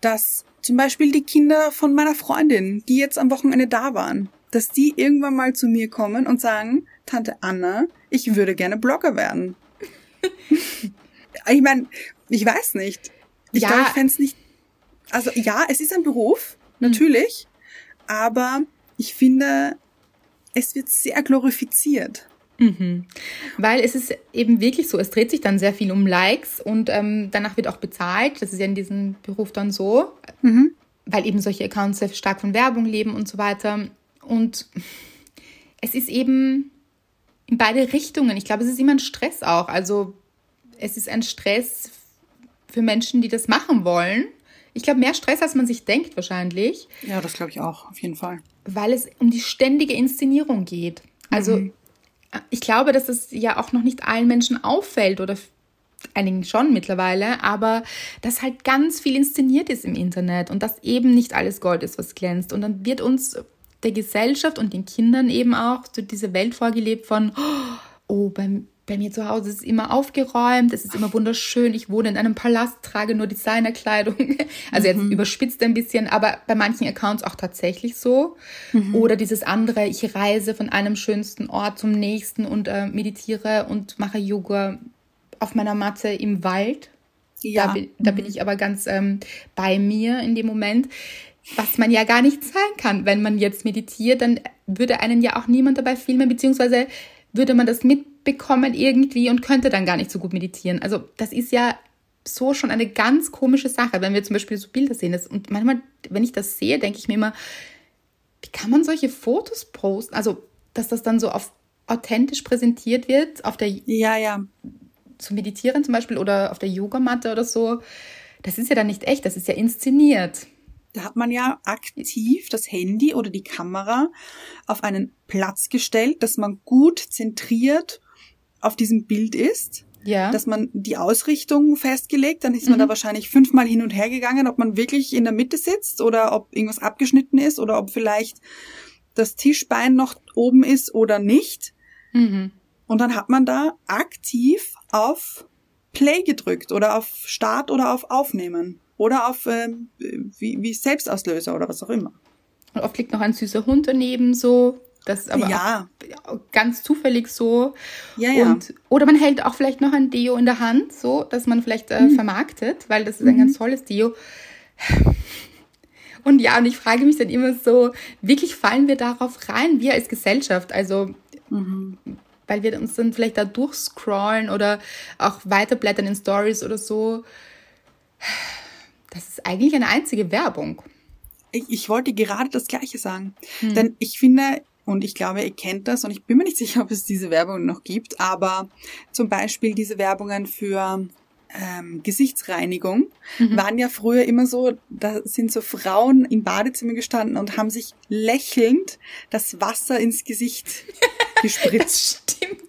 [SPEAKER 2] dass zum Beispiel die Kinder von meiner Freundin, die jetzt am Wochenende da waren, dass die irgendwann mal zu mir kommen und sagen, Tante Anna, ich würde gerne Blogger werden. [laughs] ich meine, ich weiß nicht. Ich
[SPEAKER 1] Ja.
[SPEAKER 2] glaube, ich fände es nicht. Also ja, es ist ein Beruf, natürlich, aber ich finde, es wird sehr glorifiziert.
[SPEAKER 1] Weil es ist eben wirklich so, es dreht sich dann sehr viel um Likes und ähm, danach wird auch bezahlt. Das ist ja in diesem Beruf dann so, weil eben solche Accounts sehr stark von Werbung leben und so weiter. Und es ist eben in beide Richtungen. Ich glaube, es ist immer ein Stress auch. Also es ist ein Stress für Menschen, die das machen wollen. Ich glaube, mehr Stress, als man sich denkt, wahrscheinlich.
[SPEAKER 2] Ja, das glaube ich auch, auf jeden Fall.
[SPEAKER 1] Weil es um die ständige Inszenierung geht. Also, mhm. Ich glaube, dass das ja auch noch nicht allen Menschen auffällt oder einigen schon mittlerweile, aber dass halt ganz viel inszeniert ist im Internet und dass eben nicht alles Gold ist, was glänzt. Und dann wird uns der Gesellschaft und den Kindern eben auch so diese Welt vorgelebt von, oh, beim, bei mir zu Hause ist es immer aufgeräumt, es ist immer wunderschön, ich wohne in einem Palast, trage nur Designerkleidung. [laughs] Also jetzt mhm. überspitzt ein bisschen, aber bei manchen Accounts auch tatsächlich so. Mhm. Oder dieses andere, ich reise von einem schönsten Ort zum nächsten und äh, meditiere und mache Yoga auf meiner Matte im Wald. Ja. Da, bin, da bin mhm. ich aber ganz ähm, bei mir in dem Moment. Was man ja gar nicht sein kann, wenn man jetzt meditiert, dann würde einen ja auch niemand dabei filmen, beziehungsweise würde man das mitbekommen irgendwie und könnte dann gar nicht so gut meditieren. Also das ist ja so schon eine ganz komische Sache, wenn wir zum Beispiel so Bilder sehen. und manchmal, wenn ich das sehe, denke ich mir immer, wie kann man solche Fotos posten? Also, dass das dann so auf authentisch präsentiert wird, auf der
[SPEAKER 2] ja, ja
[SPEAKER 1] zu meditieren zum Beispiel oder auf der Yogamatte oder so, das ist ja dann nicht echt, das ist ja inszeniert.
[SPEAKER 2] Da hat man ja aktiv das Handy oder die Kamera auf einen Platz gestellt, dass man gut zentriert auf diesem Bild ist. Ja. Dass man die Ausrichtung festgelegt, dann ist man mhm. da wahrscheinlich fünfmal hin und her gegangen, ob man wirklich in der Mitte sitzt oder ob irgendwas abgeschnitten ist oder ob vielleicht das Tischbein noch oben ist oder nicht. Mhm. Und dann hat man da aktiv auf Play gedrückt oder auf Start oder auf Aufnehmen oder auf ähm, wie, wie Selbstauslöser oder was auch immer.
[SPEAKER 1] Und oft liegt noch ein süßer Hund daneben, so. Das ist aber ja. ganz zufällig so. Ja, ja. Und, oder man hält auch vielleicht noch ein Deo in der Hand, so, dass man vielleicht äh, mhm. vermarktet, weil das ist ein mhm. ganz tolles Deo. [sighs] Und ja, und ich frage mich dann immer so, wirklich fallen wir darauf rein, wir als Gesellschaft? Also, mhm weil wir uns dann vielleicht da durchscrollen oder auch weiterblättern in Stories oder so. [sighs] Das ist eigentlich eine einzige Werbung.
[SPEAKER 2] Ich, ich wollte gerade das Gleiche sagen. Hm. Denn ich finde, und ich glaube, ihr kennt das, und ich bin mir nicht [laughs] sicher, ob es diese Werbung noch gibt, aber zum Beispiel diese Werbungen für ähm, Gesichtsreinigung mhm. waren ja früher immer so, da sind so Frauen im Badezimmer gestanden und haben sich lächelnd das Wasser ins Gesicht [laughs] gespritzt. stimmt.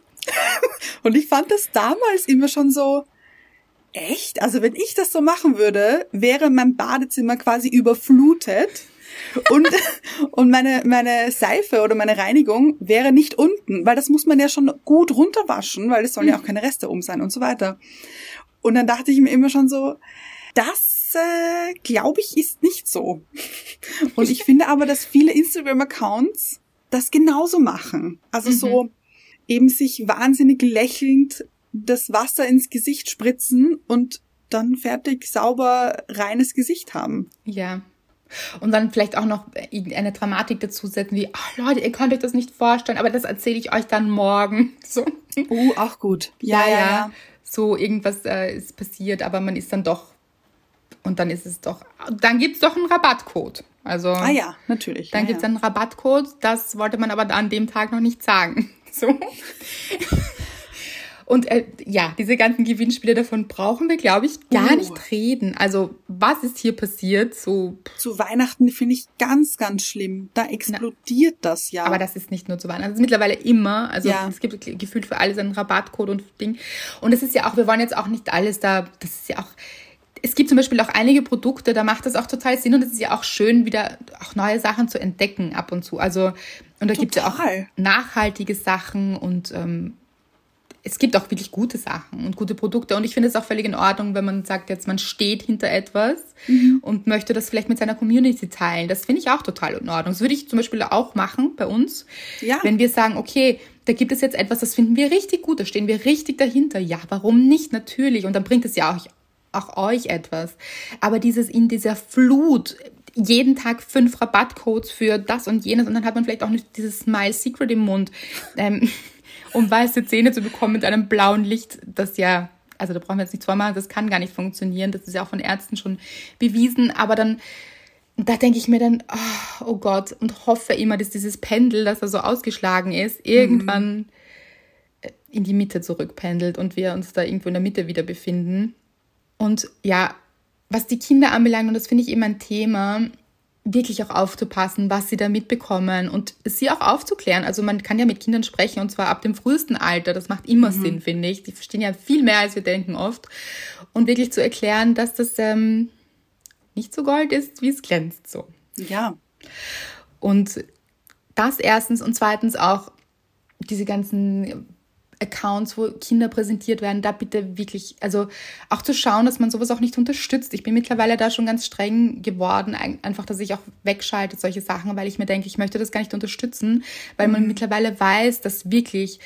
[SPEAKER 2] Und ich fand das damals immer schon so, echt? Also wenn ich das so machen würde, wäre mein Badezimmer quasi überflutet und, [laughs] und meine, meine Seife oder meine Reinigung wäre nicht unten, weil das muss man ja schon gut runterwaschen, weil es sollen ja auch keine Reste um sein und so weiter. Und dann dachte ich mir immer schon so, das äh, glaube ich ist nicht so. Und ich finde aber, dass viele Instagram-Accounts das genauso machen. Also mhm. so eben sich wahnsinnig lächelnd das Wasser ins Gesicht spritzen und dann fertig sauber reines Gesicht haben.
[SPEAKER 1] Ja. Und dann vielleicht auch noch eine Dramatik dazusetzen, wie, ach Leute, ihr könnt euch das nicht vorstellen, aber das erzähle ich euch dann morgen. [laughs] So.
[SPEAKER 2] Oh, auch gut. Ja, ja, ja. ja
[SPEAKER 1] so irgendwas äh, ist passiert, aber man ist dann doch und dann ist es doch, dann gibt es doch einen Rabattcode. Also,
[SPEAKER 2] ah ja, natürlich.
[SPEAKER 1] Dann
[SPEAKER 2] ja,
[SPEAKER 1] gibt es einen Rabattcode, das wollte man aber an dem Tag noch nicht sagen. [laughs] So. Und äh, ja, diese ganzen Gewinnspiele davon brauchen wir, glaube ich, gar uh. nicht reden. Also, was ist hier passiert? So
[SPEAKER 2] zu Weihnachten finde ich ganz, ganz schlimm. Da explodiert Na, das ja.
[SPEAKER 1] Aber das ist nicht nur zu Weihnachten. Das ist mittlerweile immer. Also ja. es gibt gefühlt für alles einen Rabattcode und Ding. Und es ist ja auch, wir wollen jetzt auch nicht alles da, das ist ja auch es gibt zum Beispiel auch einige Produkte, da macht das auch total Sinn und es ist ja auch schön, wieder auch neue Sachen zu entdecken ab und zu. Also, und da gibt es ja auch nachhaltige Sachen und ähm, es gibt auch wirklich gute Sachen und gute Produkte. Und ich finde es auch völlig in Ordnung, wenn man sagt, jetzt man steht hinter etwas mhm. und möchte das vielleicht mit seiner Community teilen. Das finde ich auch total in Ordnung. Das würde ich zum Beispiel auch machen bei uns. Ja. Wenn wir sagen, okay, da gibt es jetzt etwas, das finden wir richtig gut, da stehen wir richtig dahinter. Ja, warum nicht? Natürlich. Und dann bringt es ja auch, auch euch etwas. Aber dieses in dieser Flut, jeden Tag fünf Rabattcodes für das und jenes und dann hat man vielleicht auch nicht dieses Smile Secret im Mund. Ähm, um weiße Zähne zu bekommen mit einem blauen Licht, das ja, also da brauchen wir jetzt nicht zweimal, das kann gar nicht funktionieren. Das ist ja auch von Ärzten schon bewiesen. Aber dann, da denke ich mir dann, oh, oh, Gott, und hoffe immer, dass dieses Pendel, das da so ausgeschlagen ist, irgendwann. Mhm in die Mitte zurückpendelt und wir uns da irgendwo in der Mitte wieder befinden. Und ja, was die Kinder anbelangt, und das finde ich immer ein Thema, wirklich auch aufzupassen, was sie da mitbekommen und sie auch aufzuklären. Also man kann ja mit Kindern sprechen und zwar ab dem frühesten Alter. Das macht immer mhm. Sinn, finde ich. Die verstehen ja viel mehr, als wir denken oft. Und wirklich zu erklären, dass das ähm, nicht so gold ist, wie es glänzt so.
[SPEAKER 2] Ja.
[SPEAKER 1] Und das erstens und zweitens auch diese ganzen Accounts, wo Kinder präsentiert werden, da bitte wirklich, also auch zu schauen, dass man sowas auch nicht unterstützt. Ich bin mittlerweile da schon ganz streng geworden, einfach, dass ich auch wegschalte solche Sachen, weil ich mir denke, ich möchte das gar nicht unterstützen, weil man mhm. mittlerweile weiß, dass wirklich,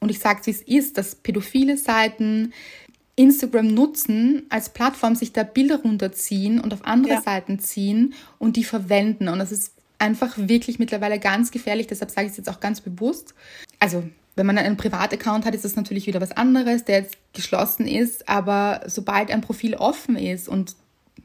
[SPEAKER 1] und ich sage es wie es ist, dass pädophile Seiten Instagram nutzen als Plattform, sich da Bilder runterziehen und auf andere ja. Seiten ziehen und die verwenden. Und das ist einfach wirklich mittlerweile ganz gefährlich, deshalb sage ich es jetzt auch ganz bewusst. Also wenn man einen Privataccount hat, ist das natürlich wieder was anderes, der jetzt geschlossen ist, aber sobald ein Profil offen ist und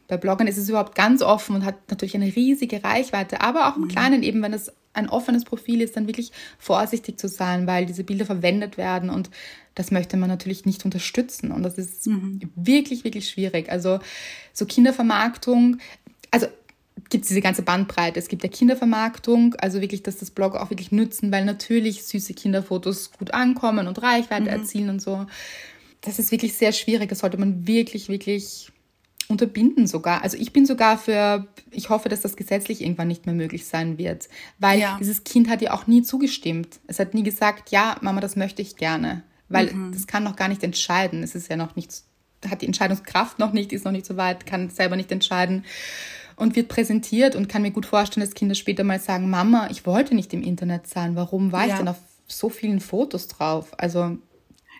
[SPEAKER 1] bei Bloggern ist es überhaupt ganz offen und hat natürlich eine riesige Reichweite, aber auch im mhm. Kleinen eben, wenn es ein offenes Profil ist, dann wirklich vorsichtig zu sein, weil diese Bilder verwendet werden und das möchte man natürlich nicht unterstützen und das ist mhm. wirklich, wirklich schwierig. Also so Kindervermarktung, also gibt es diese ganze Bandbreite. Es gibt ja Kindervermarktung, also wirklich, dass das Blog auch wirklich nützen, weil natürlich süße Kinderfotos gut ankommen und Reichweite mhm. erzielen und so. Das ist wirklich sehr schwierig. Das sollte man wirklich, wirklich unterbinden sogar. Also ich bin sogar für, ich hoffe, dass das gesetzlich irgendwann nicht mehr möglich sein wird, weil ja. dieses Kind hat ja auch nie zugestimmt. Es hat nie gesagt, ja, Mama, das möchte ich gerne, weil mhm. das kann noch gar nicht entscheiden. Es ist ja noch nicht, hat die Entscheidungskraft noch nicht, ist noch nicht so weit, kann selber nicht entscheiden und wird präsentiert und kann mir gut vorstellen, dass Kinder später mal sagen, Mama, ich wollte nicht im Internet sein. Warum war ja. ich denn auf so vielen Fotos drauf? Also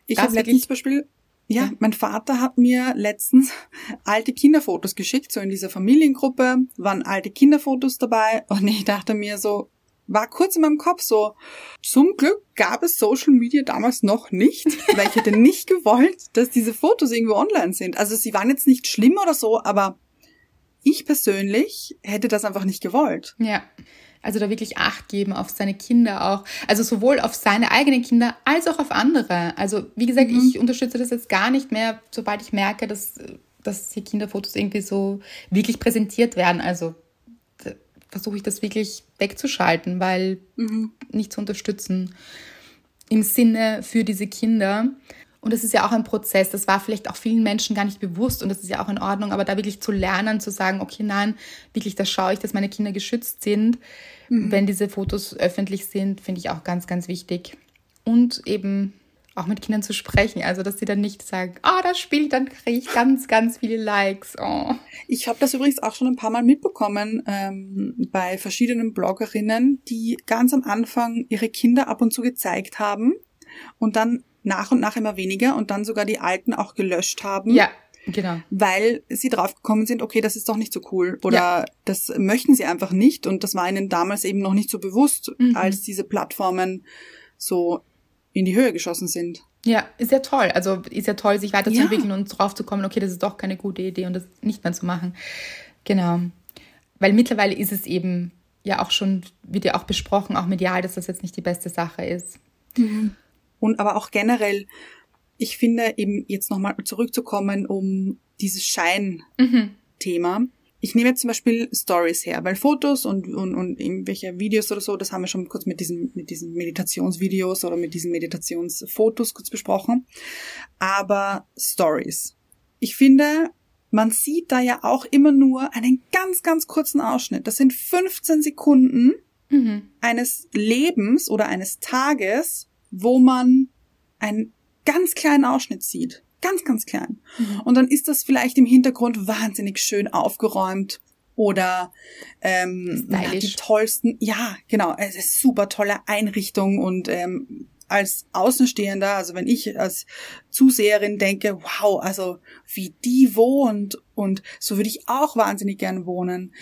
[SPEAKER 2] ich habe letztens zum Beispiel, ja, ja, mein Vater hat mir letztens [laughs] alte Kinderfotos geschickt, so in dieser Familiengruppe waren alte Kinderfotos dabei und ich dachte mir so, war kurz in meinem Kopf so, zum Glück gab es Social Media damals noch nicht, weil ich hätte [laughs] nicht gewollt, dass diese Fotos irgendwo online sind. Also sie waren jetzt nicht schlimm oder so, aber ich persönlich hätte das einfach nicht gewollt.
[SPEAKER 1] Ja. Also da wirklich Acht geben auf seine Kinder auch. Also sowohl auf seine eigenen Kinder als auch auf andere. Also wie gesagt, mhm. ich unterstütze das jetzt gar nicht mehr, sobald ich merke, dass, dass hier Kinderfotos irgendwie so wirklich präsentiert werden. Also versuche ich das wirklich wegzuschalten, weil mhm. nicht zu unterstützen im Sinne für diese Kinder. Und das ist ja auch ein Prozess. Das war vielleicht auch vielen Menschen gar nicht bewusst und das ist ja auch in Ordnung. Aber da wirklich zu lernen, zu sagen, okay, nein, wirklich, da schaue ich, dass meine Kinder geschützt sind, mhm. wenn diese Fotos öffentlich sind, finde ich auch ganz, ganz wichtig. Und eben auch mit Kindern zu sprechen. Also, dass sie dann nicht sagen, ah, oh, das spielt, dann kriege ich ganz, ganz viele Likes. Oh.
[SPEAKER 2] Ich habe das übrigens auch schon ein paar Mal mitbekommen ähm, bei verschiedenen Bloggerinnen, die ganz am Anfang ihre Kinder ab und zu gezeigt haben und dann nach und nach immer weniger und dann sogar die alten auch gelöscht haben.
[SPEAKER 1] Ja. Genau.
[SPEAKER 2] Weil sie draufgekommen sind, okay, das ist doch nicht so cool oder ja. das möchten sie einfach nicht und das war ihnen damals eben noch nicht so bewusst, mhm. als diese Plattformen so in die Höhe geschossen sind.
[SPEAKER 1] Ja, ist ja toll. Also ist ja toll, sich weiterzuentwickeln ja. und draufzukommen, okay, das ist doch keine gute Idee und das nicht mehr zu machen. Genau. Weil mittlerweile ist es eben ja auch schon, wird ja auch besprochen, auch medial, dass das jetzt nicht die beste Sache ist.
[SPEAKER 2] Mhm und aber auch generell, ich finde eben jetzt nochmal zurückzukommen um dieses Schein-Thema. Mhm. Ich nehme jetzt zum Beispiel Stories her, weil Fotos und, und, und irgendwelche Videos oder so, das haben wir schon kurz mit diesen, mit diesen Meditationsvideos oder mit diesen Meditationsfotos kurz besprochen. Aber Stories. Ich finde, man sieht da ja auch immer nur einen ganz, ganz kurzen Ausschnitt. Das sind 15 Sekunden mhm. eines Lebens oder eines Tages wo man einen ganz kleinen Ausschnitt sieht. Ganz, ganz klein. Mhm. Und dann ist das vielleicht im Hintergrund wahnsinnig schön aufgeräumt oder ähm, die tollsten, ja, genau, es ist super tolle Einrichtung und ähm, als Außenstehender, also wenn ich als Zuseherin denke, wow, also wie die wohnt und so würde ich auch wahnsinnig gern wohnen,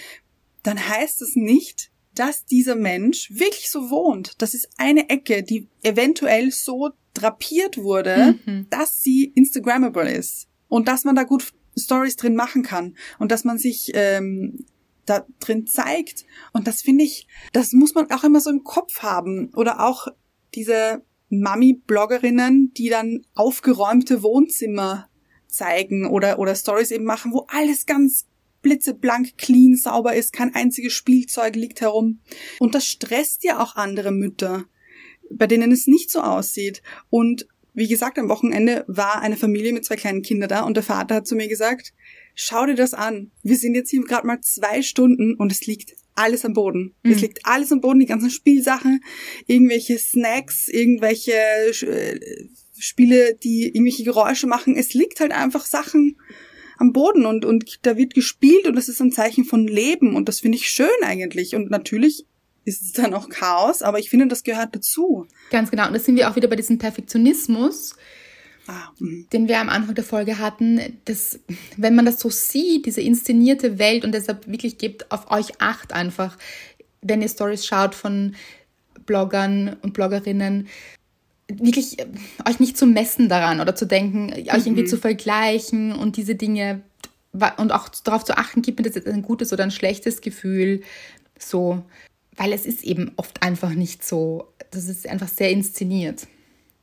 [SPEAKER 2] dann heißt es nicht, dass dieser Mensch wirklich so wohnt. Das ist eine Ecke, die eventuell so drapiert wurde, mhm. dass sie Instagrammable ist und dass man da gut Stories drin machen kann und dass man sich ähm, da drin zeigt. Und das finde ich, das muss man auch immer so im Kopf haben oder auch diese Mami-Bloggerinnen, die dann aufgeräumte Wohnzimmer zeigen oder, oder Stories eben machen, wo alles ganz blitzeblank, clean, sauber ist, kein einziges Spielzeug liegt herum. Und das stresst ja auch andere Mütter, bei denen es nicht so aussieht. Und wie gesagt, am Wochenende war eine Familie mit zwei kleinen Kindern da und der Vater hat zu mir gesagt, schau dir das an. Wir sind jetzt hier gerade mal zwei Stunden und es liegt alles am Boden. Mhm. Es liegt alles am Boden, die ganzen Spielsachen, irgendwelche Snacks, irgendwelche äh, Spiele, die irgendwelche Geräusche machen. Es liegt halt einfach Sachen am Boden und, und da wird gespielt und das ist ein Zeichen von Leben und das finde ich schön eigentlich. Und natürlich ist es dann auch Chaos, aber ich finde, das gehört dazu.
[SPEAKER 1] Ganz genau. Und das sind wir auch wieder bei diesem Perfektionismus, ah, mhm. den wir am Anfang der Folge hatten. Dass, wenn man das so sieht, diese inszenierte Welt, und deshalb wirklich gebt auf euch Acht einfach, wenn ihr Stories schaut von Bloggern und Bloggerinnen, wirklich äh, euch nicht zu messen daran oder zu denken, mhm. euch irgendwie mhm. zu vergleichen und diese Dinge und auch darauf zu achten, gibt mir das jetzt ein gutes oder ein schlechtes Gefühl. So, weil es ist eben oft einfach nicht so. Das ist einfach sehr inszeniert.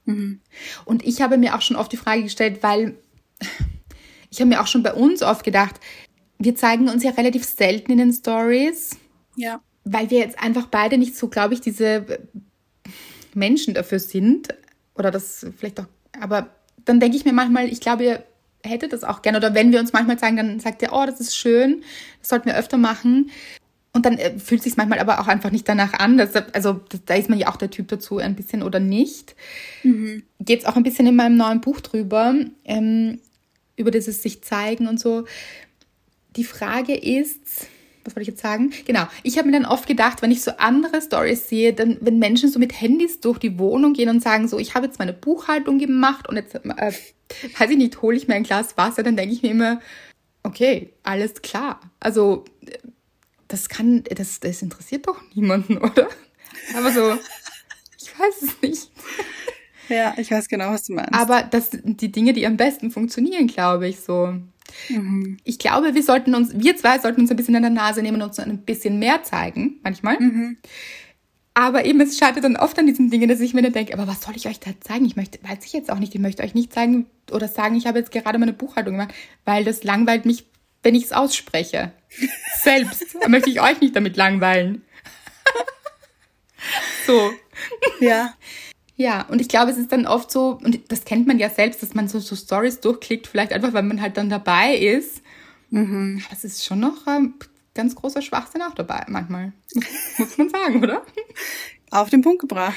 [SPEAKER 1] Mhm. Und ich habe mir auch schon oft die Frage gestellt, weil [laughs] ich habe mir auch schon bei uns oft gedacht, wir zeigen uns ja relativ selten in den Stories.
[SPEAKER 2] Ja.
[SPEAKER 1] Weil wir jetzt einfach beide nicht so, glaube ich, diese Menschen dafür sind. Oder das vielleicht auch, aber dann denke ich mir manchmal, ich glaube, ihr hättet das auch gerne. Oder wenn wir uns manchmal zeigen, dann sagt ihr, oh, das ist schön, das sollten wir öfter machen. Und dann äh, fühlt sich manchmal aber auch einfach nicht danach an. Dass, also da ist man ja auch der Typ dazu, ein bisschen oder nicht. Mhm. Geht es auch ein bisschen in meinem neuen Buch drüber, ähm, über dieses sich zeigen und so. Die Frage ist, was wollte ich jetzt sagen? Genau, ich habe mir dann oft gedacht, wenn ich so andere Stories sehe, dann wenn Menschen so mit Handys durch die Wohnung gehen und sagen so, ich habe jetzt meine Buchhaltung gemacht und jetzt, äh, [laughs] weiß ich nicht, hole ich mir ein Glas Wasser, dann denke ich mir immer, okay, alles klar. Also das kann, das, das interessiert doch niemanden, [laughs] oder? Aber so, ich weiß es nicht.
[SPEAKER 2] Ja, ich weiß genau, was du meinst.
[SPEAKER 1] Aber das sind die Dinge, die am besten funktionieren, glaube ich, so. Mhm. Ich glaube, wir sollten uns, wir zwei sollten uns ein bisschen an der Nase nehmen und uns ein bisschen mehr zeigen, manchmal. Mhm. Aber eben, es scheitert dann oft an diesen Dingen, dass ich mir dann denke, aber was soll ich euch da zeigen? Ich möchte, weiß ich jetzt auch nicht, ich möchte euch nicht zeigen oder sagen, ich habe jetzt gerade meine Buchhaltung gemacht, weil das langweilt mich wenn ich es ausspreche. [laughs] Selbst. Da möchte ich euch nicht damit langweilen. [laughs] so.
[SPEAKER 2] Ja.
[SPEAKER 1] Ja, und ich glaube, es ist dann oft so, und das kennt man ja selbst, dass man so, so Stories durchklickt, vielleicht einfach, weil man halt dann dabei ist. Mhm. Es ist schon noch ähm, ganz großer Schwachsinn auch dabei, manchmal. Muss man sagen, oder?
[SPEAKER 2] Auf den Punkt gebracht.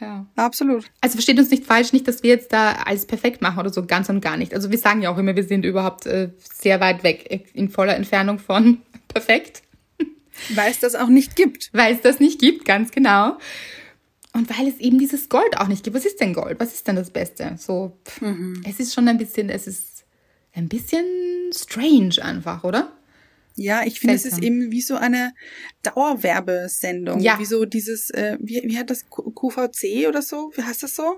[SPEAKER 1] Ja.
[SPEAKER 2] Absolut.
[SPEAKER 1] Also versteht uns nicht falsch, nicht, dass wir jetzt da alles perfekt machen oder so, ganz und gar nicht. Also wir sagen ja auch immer, wir sind überhaupt äh, sehr weit weg, in voller Entfernung von [laughs] perfekt.
[SPEAKER 2] Weil es das auch nicht gibt.
[SPEAKER 1] Weil es das nicht gibt, ganz genau. Und weil es eben dieses Gold auch nicht gibt. Was ist denn Gold? Was ist denn das Beste? So, mhm. es ist schon ein bisschen, es ist ein bisschen strange einfach, oder?
[SPEAKER 2] Ja, ich finde, es ist eben wie so eine Dauerwerbesendung.
[SPEAKER 1] Ja.
[SPEAKER 2] Wie so dieses, äh, wie, wie hat das QVC oder so? Wie heißt das so?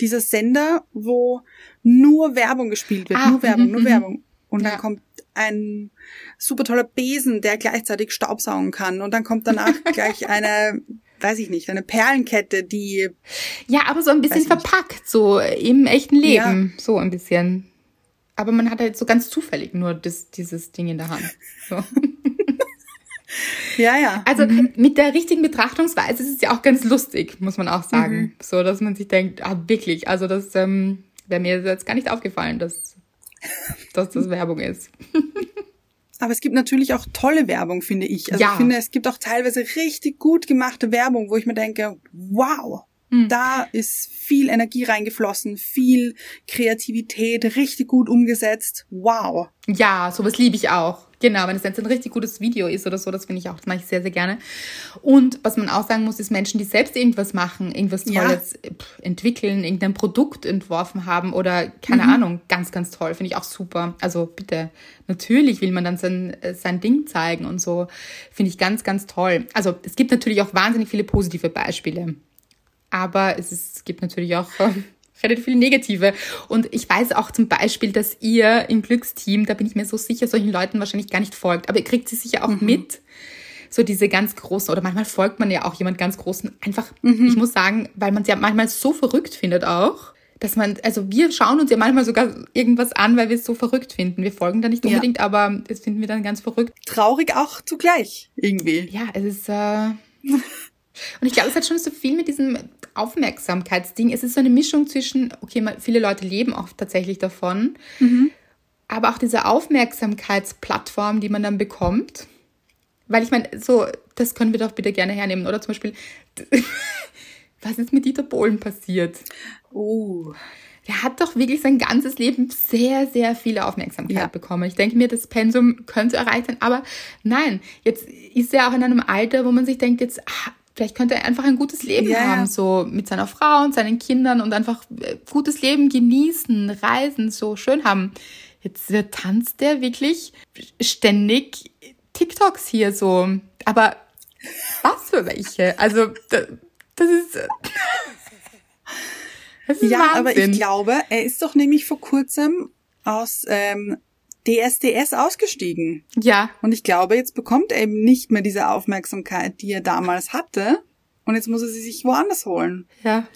[SPEAKER 2] Dieser Sender, wo nur Werbung gespielt wird. Ah, nur Werbung, nur mhm, Werbung. Und dann kommt ein super toller Besen, der gleichzeitig Staubsaugen kann. Und dann kommt danach [laughs] gleich eine, weiß ich nicht, eine Perlenkette, die.
[SPEAKER 1] Ja, aber so ein bisschen verpackt, so im echten Leben. Ja. So ein bisschen aber man hat halt so ganz zufällig nur das, dieses Ding in der Hand. So. [laughs]
[SPEAKER 2] ja, ja.
[SPEAKER 1] Also mhm. mit der richtigen Betrachtungsweise ist es ja auch ganz lustig, muss man auch sagen. Mhm. So, dass man sich denkt, ah, wirklich, also das ähm, wäre mir jetzt gar nicht aufgefallen, dass, dass das [laughs] Werbung ist. [laughs]
[SPEAKER 2] Aber es gibt natürlich auch tolle Werbung, finde ich. Also ja. ich finde, es gibt auch teilweise richtig gut gemachte Werbung, wo ich mir denke, wow, Mhm. Da ist viel Energie reingeflossen, viel Kreativität, richtig gut umgesetzt. Wow.
[SPEAKER 1] Ja, sowas liebe ich auch. Genau, wenn es jetzt ein richtig gutes Video ist oder so, das finde ich auch, das mache ich sehr, sehr gerne. Und was man auch sagen muss, ist Menschen, die selbst irgendwas machen, irgendwas Tolles ja. entwickeln, irgendein Produkt entworfen haben oder keine mhm. Ahnung, ganz, ganz toll, finde ich auch super. Also bitte, natürlich will man dann sein, sein Ding zeigen und so, finde ich ganz, ganz toll. Also es gibt natürlich auch wahnsinnig viele positive Beispiele. Aber es, ist, es gibt natürlich auch [laughs] äh, relativ viele negative. Und ich weiß auch zum Beispiel, dass ihr im Glücksteam, da bin ich mir so sicher, solchen Leuten wahrscheinlich gar nicht folgt. Aber ihr kriegt sie sicher auch mhm. mit. so diese ganz großen, oder manchmal folgt man ja auch jemand ganz großen, einfach, ich muss sagen, weil man es ja manchmal so verrückt findet auch, dass man, also wir schauen uns ja manchmal sogar irgendwas an, weil wir es so verrückt finden. Wir folgen da nicht
[SPEAKER 2] Ja.
[SPEAKER 1] unbedingt, aber das finden wir dann ganz verrückt.
[SPEAKER 2] Traurig auch zugleich, irgendwie.
[SPEAKER 1] Ja, es ist, äh, [laughs] und ich glaube, es hat schon so viel mit diesem Aufmerksamkeitsding. Es ist so eine Mischung zwischen, okay, viele Leute leben auch tatsächlich davon, aber auch diese Aufmerksamkeitsplattform, die man dann bekommt. Weil ich meine, so, das können wir doch bitte gerne hernehmen. Oder zum Beispiel, [laughs] was ist mit Dieter Bohlen passiert?
[SPEAKER 2] Oh.
[SPEAKER 1] Der hat doch wirklich sein ganzes Leben sehr, sehr viel Aufmerksamkeit
[SPEAKER 2] Ja.
[SPEAKER 1] bekommen. Ich denke mir, das Pensum könnte erreicht sein, aber nein, jetzt ist er auch in einem Alter, wo man sich denkt, jetzt, vielleicht könnte er einfach ein gutes Leben
[SPEAKER 2] Ja, ja.
[SPEAKER 1] haben, so mit seiner Frau und seinen Kindern und einfach äh, gutes Leben genießen, reisen, so schön haben. Jetzt tanzt der wirklich ständig TikToks hier so. Aber was für welche? Also, da- das ist. äh, [laughs] Das ist
[SPEAKER 2] Ja,
[SPEAKER 1] Wahnsinn.
[SPEAKER 2] aber ich glaube, er ist doch nämlich vor kurzem aus ähm, DSDS ausgestiegen.
[SPEAKER 1] Ja,
[SPEAKER 2] Und ich glaube, jetzt bekommt er eben nicht mehr diese Aufmerksamkeit, die er damals hatte. Und jetzt muss er sie sich woanders holen.
[SPEAKER 1] ja.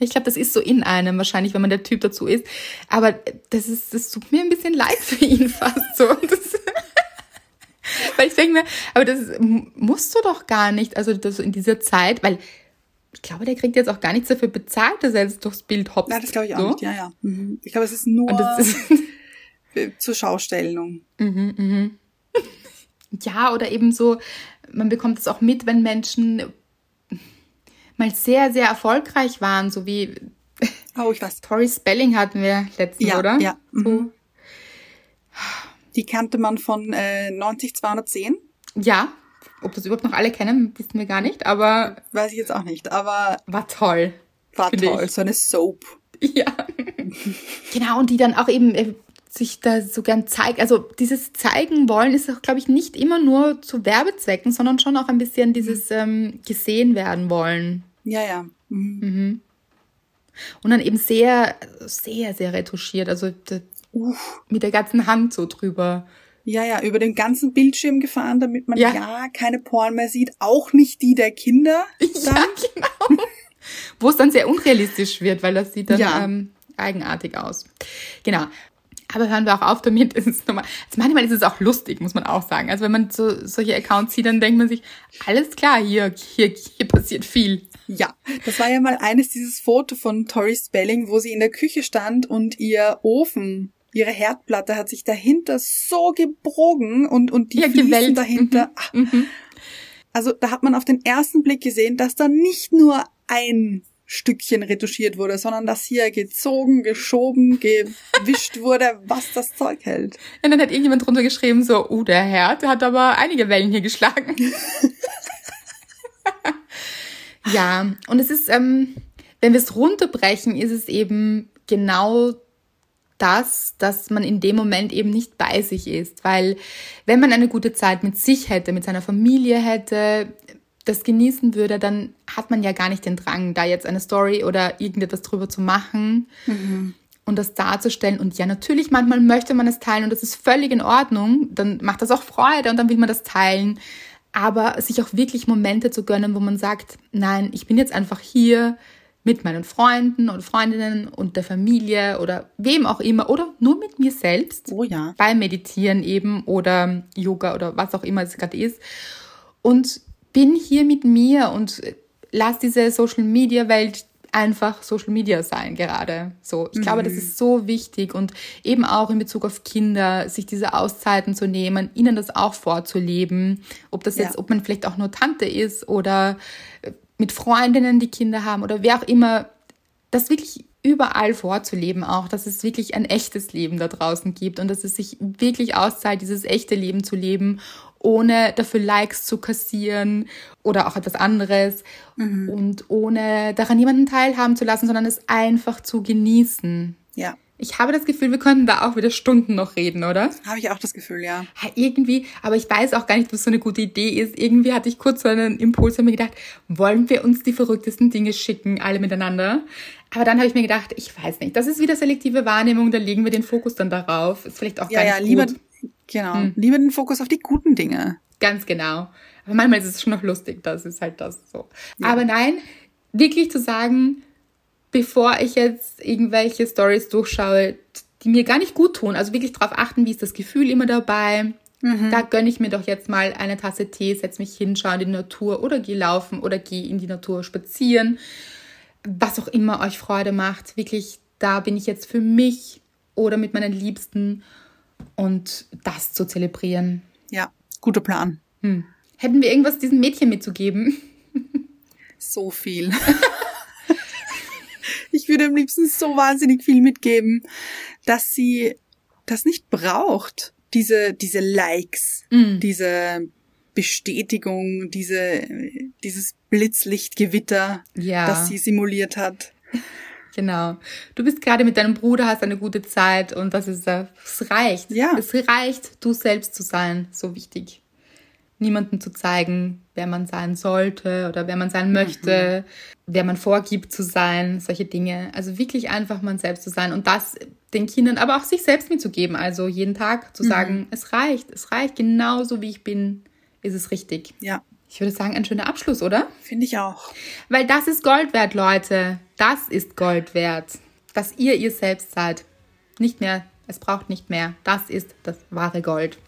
[SPEAKER 1] Ich glaube, das ist so in einem wahrscheinlich, wenn man der Typ dazu ist. Aber das ist, das tut mir ein bisschen leid für ihn [laughs] fast so. Das, [laughs] weil ich denke mir, aber das musst du doch gar nicht, also das in dieser Zeit, weil ich glaube, der kriegt jetzt auch gar nichts dafür bezahlt, dass er jetzt durchs Bild hopst.
[SPEAKER 2] Ja, das glaube ich auch
[SPEAKER 1] so.
[SPEAKER 2] nicht. Ja, ja. Mhm. Ich glaube, es ist nur
[SPEAKER 1] Und das ist, [laughs]
[SPEAKER 2] zur Schaustellung. [laughs]
[SPEAKER 1] Ja, oder eben so, man bekommt es auch mit, wenn Menschen mal sehr, sehr erfolgreich waren, so wie
[SPEAKER 2] Oh, ich weiß.
[SPEAKER 1] Tori Spelling hatten wir letztens,
[SPEAKER 2] Ja,
[SPEAKER 1] oder?
[SPEAKER 2] ja. Mhm. Die kannte man von äh, 90210.
[SPEAKER 1] Ja, ob das überhaupt noch alle kennen, wissen wir gar nicht, aber
[SPEAKER 2] Weiß ich jetzt auch nicht, aber
[SPEAKER 1] war toll.
[SPEAKER 2] war toll.
[SPEAKER 1] ich.
[SPEAKER 2] So eine Soap. [laughs]
[SPEAKER 1] Ja. genau, und die dann auch eben äh, sich da so gern zeigt. Also dieses Zeigen wollen ist auch, glaube ich, nicht immer nur zu Werbezwecken, sondern schon auch ein bisschen dieses ähm, gesehen werden wollen.
[SPEAKER 2] Ja, ja. Mhm.
[SPEAKER 1] Und dann eben sehr, sehr, sehr retuschiert. Also da-
[SPEAKER 2] Uff.
[SPEAKER 1] mit der ganzen Hand so drüber.
[SPEAKER 2] Ja, ja, über den ganzen Bildschirm gefahren, damit man ja,
[SPEAKER 1] Ja.
[SPEAKER 2] keine Porn mehr sieht. Auch nicht die der Kinder.
[SPEAKER 1] Ja,
[SPEAKER 2] Dann. [laughs]
[SPEAKER 1] genau. Wo es dann sehr unrealistisch wird, weil das sieht dann
[SPEAKER 2] Ja.
[SPEAKER 1] ähm, eigenartig aus. Genau. Aber hören wir auch auf damit. [laughs] Es ist normal. Also manchmal ist es auch lustig, muss man auch sagen. Also wenn man so solche Accounts sieht, dann denkt man sich, alles klar, hier, hier, hier passiert viel.
[SPEAKER 2] Ja, das war ja mal eines dieses Foto von Tori Spelling, wo sie in der Küche stand und ihr Ofen, ihre Herdplatte hat sich dahinter so gebrogen und, und die
[SPEAKER 1] Ja,
[SPEAKER 2] Fliesen
[SPEAKER 1] gewellt.
[SPEAKER 2] dahinter. Ah. Also da hat man auf den ersten Blick gesehen, dass da nicht nur ein Stückchen retuschiert wurde, sondern dass hier gezogen, geschoben, gewischt [laughs] wurde, was das Zeug hält.
[SPEAKER 1] Und dann hat irgendjemand drunter geschrieben, so, uh, der Herr, der hat aber einige Wellen hier geschlagen. [laughs] ja, und es ist, ähm, wenn wir es runterbrechen, ist es eben genau das, dass man in dem Moment eben nicht bei sich ist. Weil wenn man eine gute Zeit mit sich hätte, mit seiner Familie hätte, das genießen würde, dann hat man ja gar nicht den Drang, da jetzt eine Story oder irgendetwas drüber zu machen und das darzustellen. Und ja, natürlich, manchmal möchte man es teilen und das ist völlig in Ordnung. Dann macht das auch Freude und dann will man das teilen. Aber sich auch wirklich Momente zu gönnen, wo man sagt, nein, ich bin jetzt einfach hier mit meinen Freunden und Freundinnen und der Familie oder wem auch immer oder nur mit mir selbst
[SPEAKER 2] Oh ja.
[SPEAKER 1] beim Meditieren eben oder Yoga oder was auch immer es gerade ist. Und bin hier mit mir und lass diese Social Media Welt einfach Social Media sein gerade. So, ich glaube, das ist so wichtig und eben auch in Bezug auf Kinder, sich diese Auszeiten zu nehmen, ihnen das auch vorzuleben, ob das
[SPEAKER 2] Ja.
[SPEAKER 1] jetzt, ob man vielleicht auch nur Tante ist oder äh, mit Freundinnen, die Kinder haben oder wer auch immer, das wirklich überall vorzuleben auch, dass es wirklich ein echtes Leben da draußen gibt und dass es sich wirklich auszahlt, dieses echte Leben zu leben, ohne dafür Likes zu kassieren oder auch etwas anderes und ohne daran jemanden teilhaben zu lassen, sondern es einfach zu genießen.
[SPEAKER 2] Ja.
[SPEAKER 1] Ich habe das Gefühl, wir könnten da auch wieder Stunden noch reden, oder?
[SPEAKER 2] Habe ich auch das Gefühl, ja.
[SPEAKER 1] Ja, irgendwie, aber ich weiß auch gar nicht, was so eine gute Idee ist. Irgendwie hatte ich kurz so einen Impuls und mir gedacht, wollen wir uns die verrücktesten Dinge schicken, alle miteinander? Aber dann habe ich mir gedacht, ich weiß nicht. Das ist wieder selektive Wahrnehmung, da legen wir den Fokus dann darauf. Ist vielleicht auch
[SPEAKER 2] Ja,
[SPEAKER 1] gar
[SPEAKER 2] ja,
[SPEAKER 1] nicht
[SPEAKER 2] lieber, genau, lieber den Fokus auf die guten Dinge.
[SPEAKER 1] Ganz genau. Aber manchmal ist es schon noch lustig, das ist halt das so. Ja. Aber nein, wirklich zu sagen, bevor ich jetzt irgendwelche Stories durchschaue, die mir gar nicht gut tun, also wirklich darauf achten, wie ist das Gefühl immer dabei. Mhm. Da gönne ich mir doch jetzt mal eine Tasse Tee, setz mich hin, schaue in die Natur oder geh laufen oder geh in die Natur spazieren. Was auch immer euch Freude macht. Wirklich, da bin ich jetzt für mich oder mit meinen Liebsten und das zu zelebrieren.
[SPEAKER 2] Ja, guter Plan.
[SPEAKER 1] Hm. Hätten wir irgendwas diesem Mädchen mitzugeben? [laughs]
[SPEAKER 2] So viel. ich würde am liebsten so wahnsinnig viel mitgeben, dass sie das nicht braucht. Diese, diese Likes, mm. diese Bestätigung, diese, dieses Blitzlichtgewitter, ja. das sie simuliert hat.
[SPEAKER 1] Genau. Du bist gerade mit deinem Bruder, hast eine gute Zeit und das ist, es reicht. Ja. Es reicht, du selbst zu sein. So wichtig niemandem zu zeigen, wer man sein sollte oder wer man sein möchte, mhm. wer man vorgibt zu sein, solche Dinge. Also wirklich einfach man selbst zu sein und das den Kindern, aber auch sich selbst mitzugeben. Also jeden Tag zu mhm. sagen, es reicht, es reicht, genauso wie ich bin, ist es richtig.
[SPEAKER 2] Ja.
[SPEAKER 1] Ich würde sagen, ein schöner Abschluss, oder?
[SPEAKER 2] Finde ich auch.
[SPEAKER 1] Weil das ist Gold wert, Leute. Das ist Gold wert. Dass ihr ihr selbst seid. Nicht mehr, es braucht nicht mehr. Das ist das wahre Gold.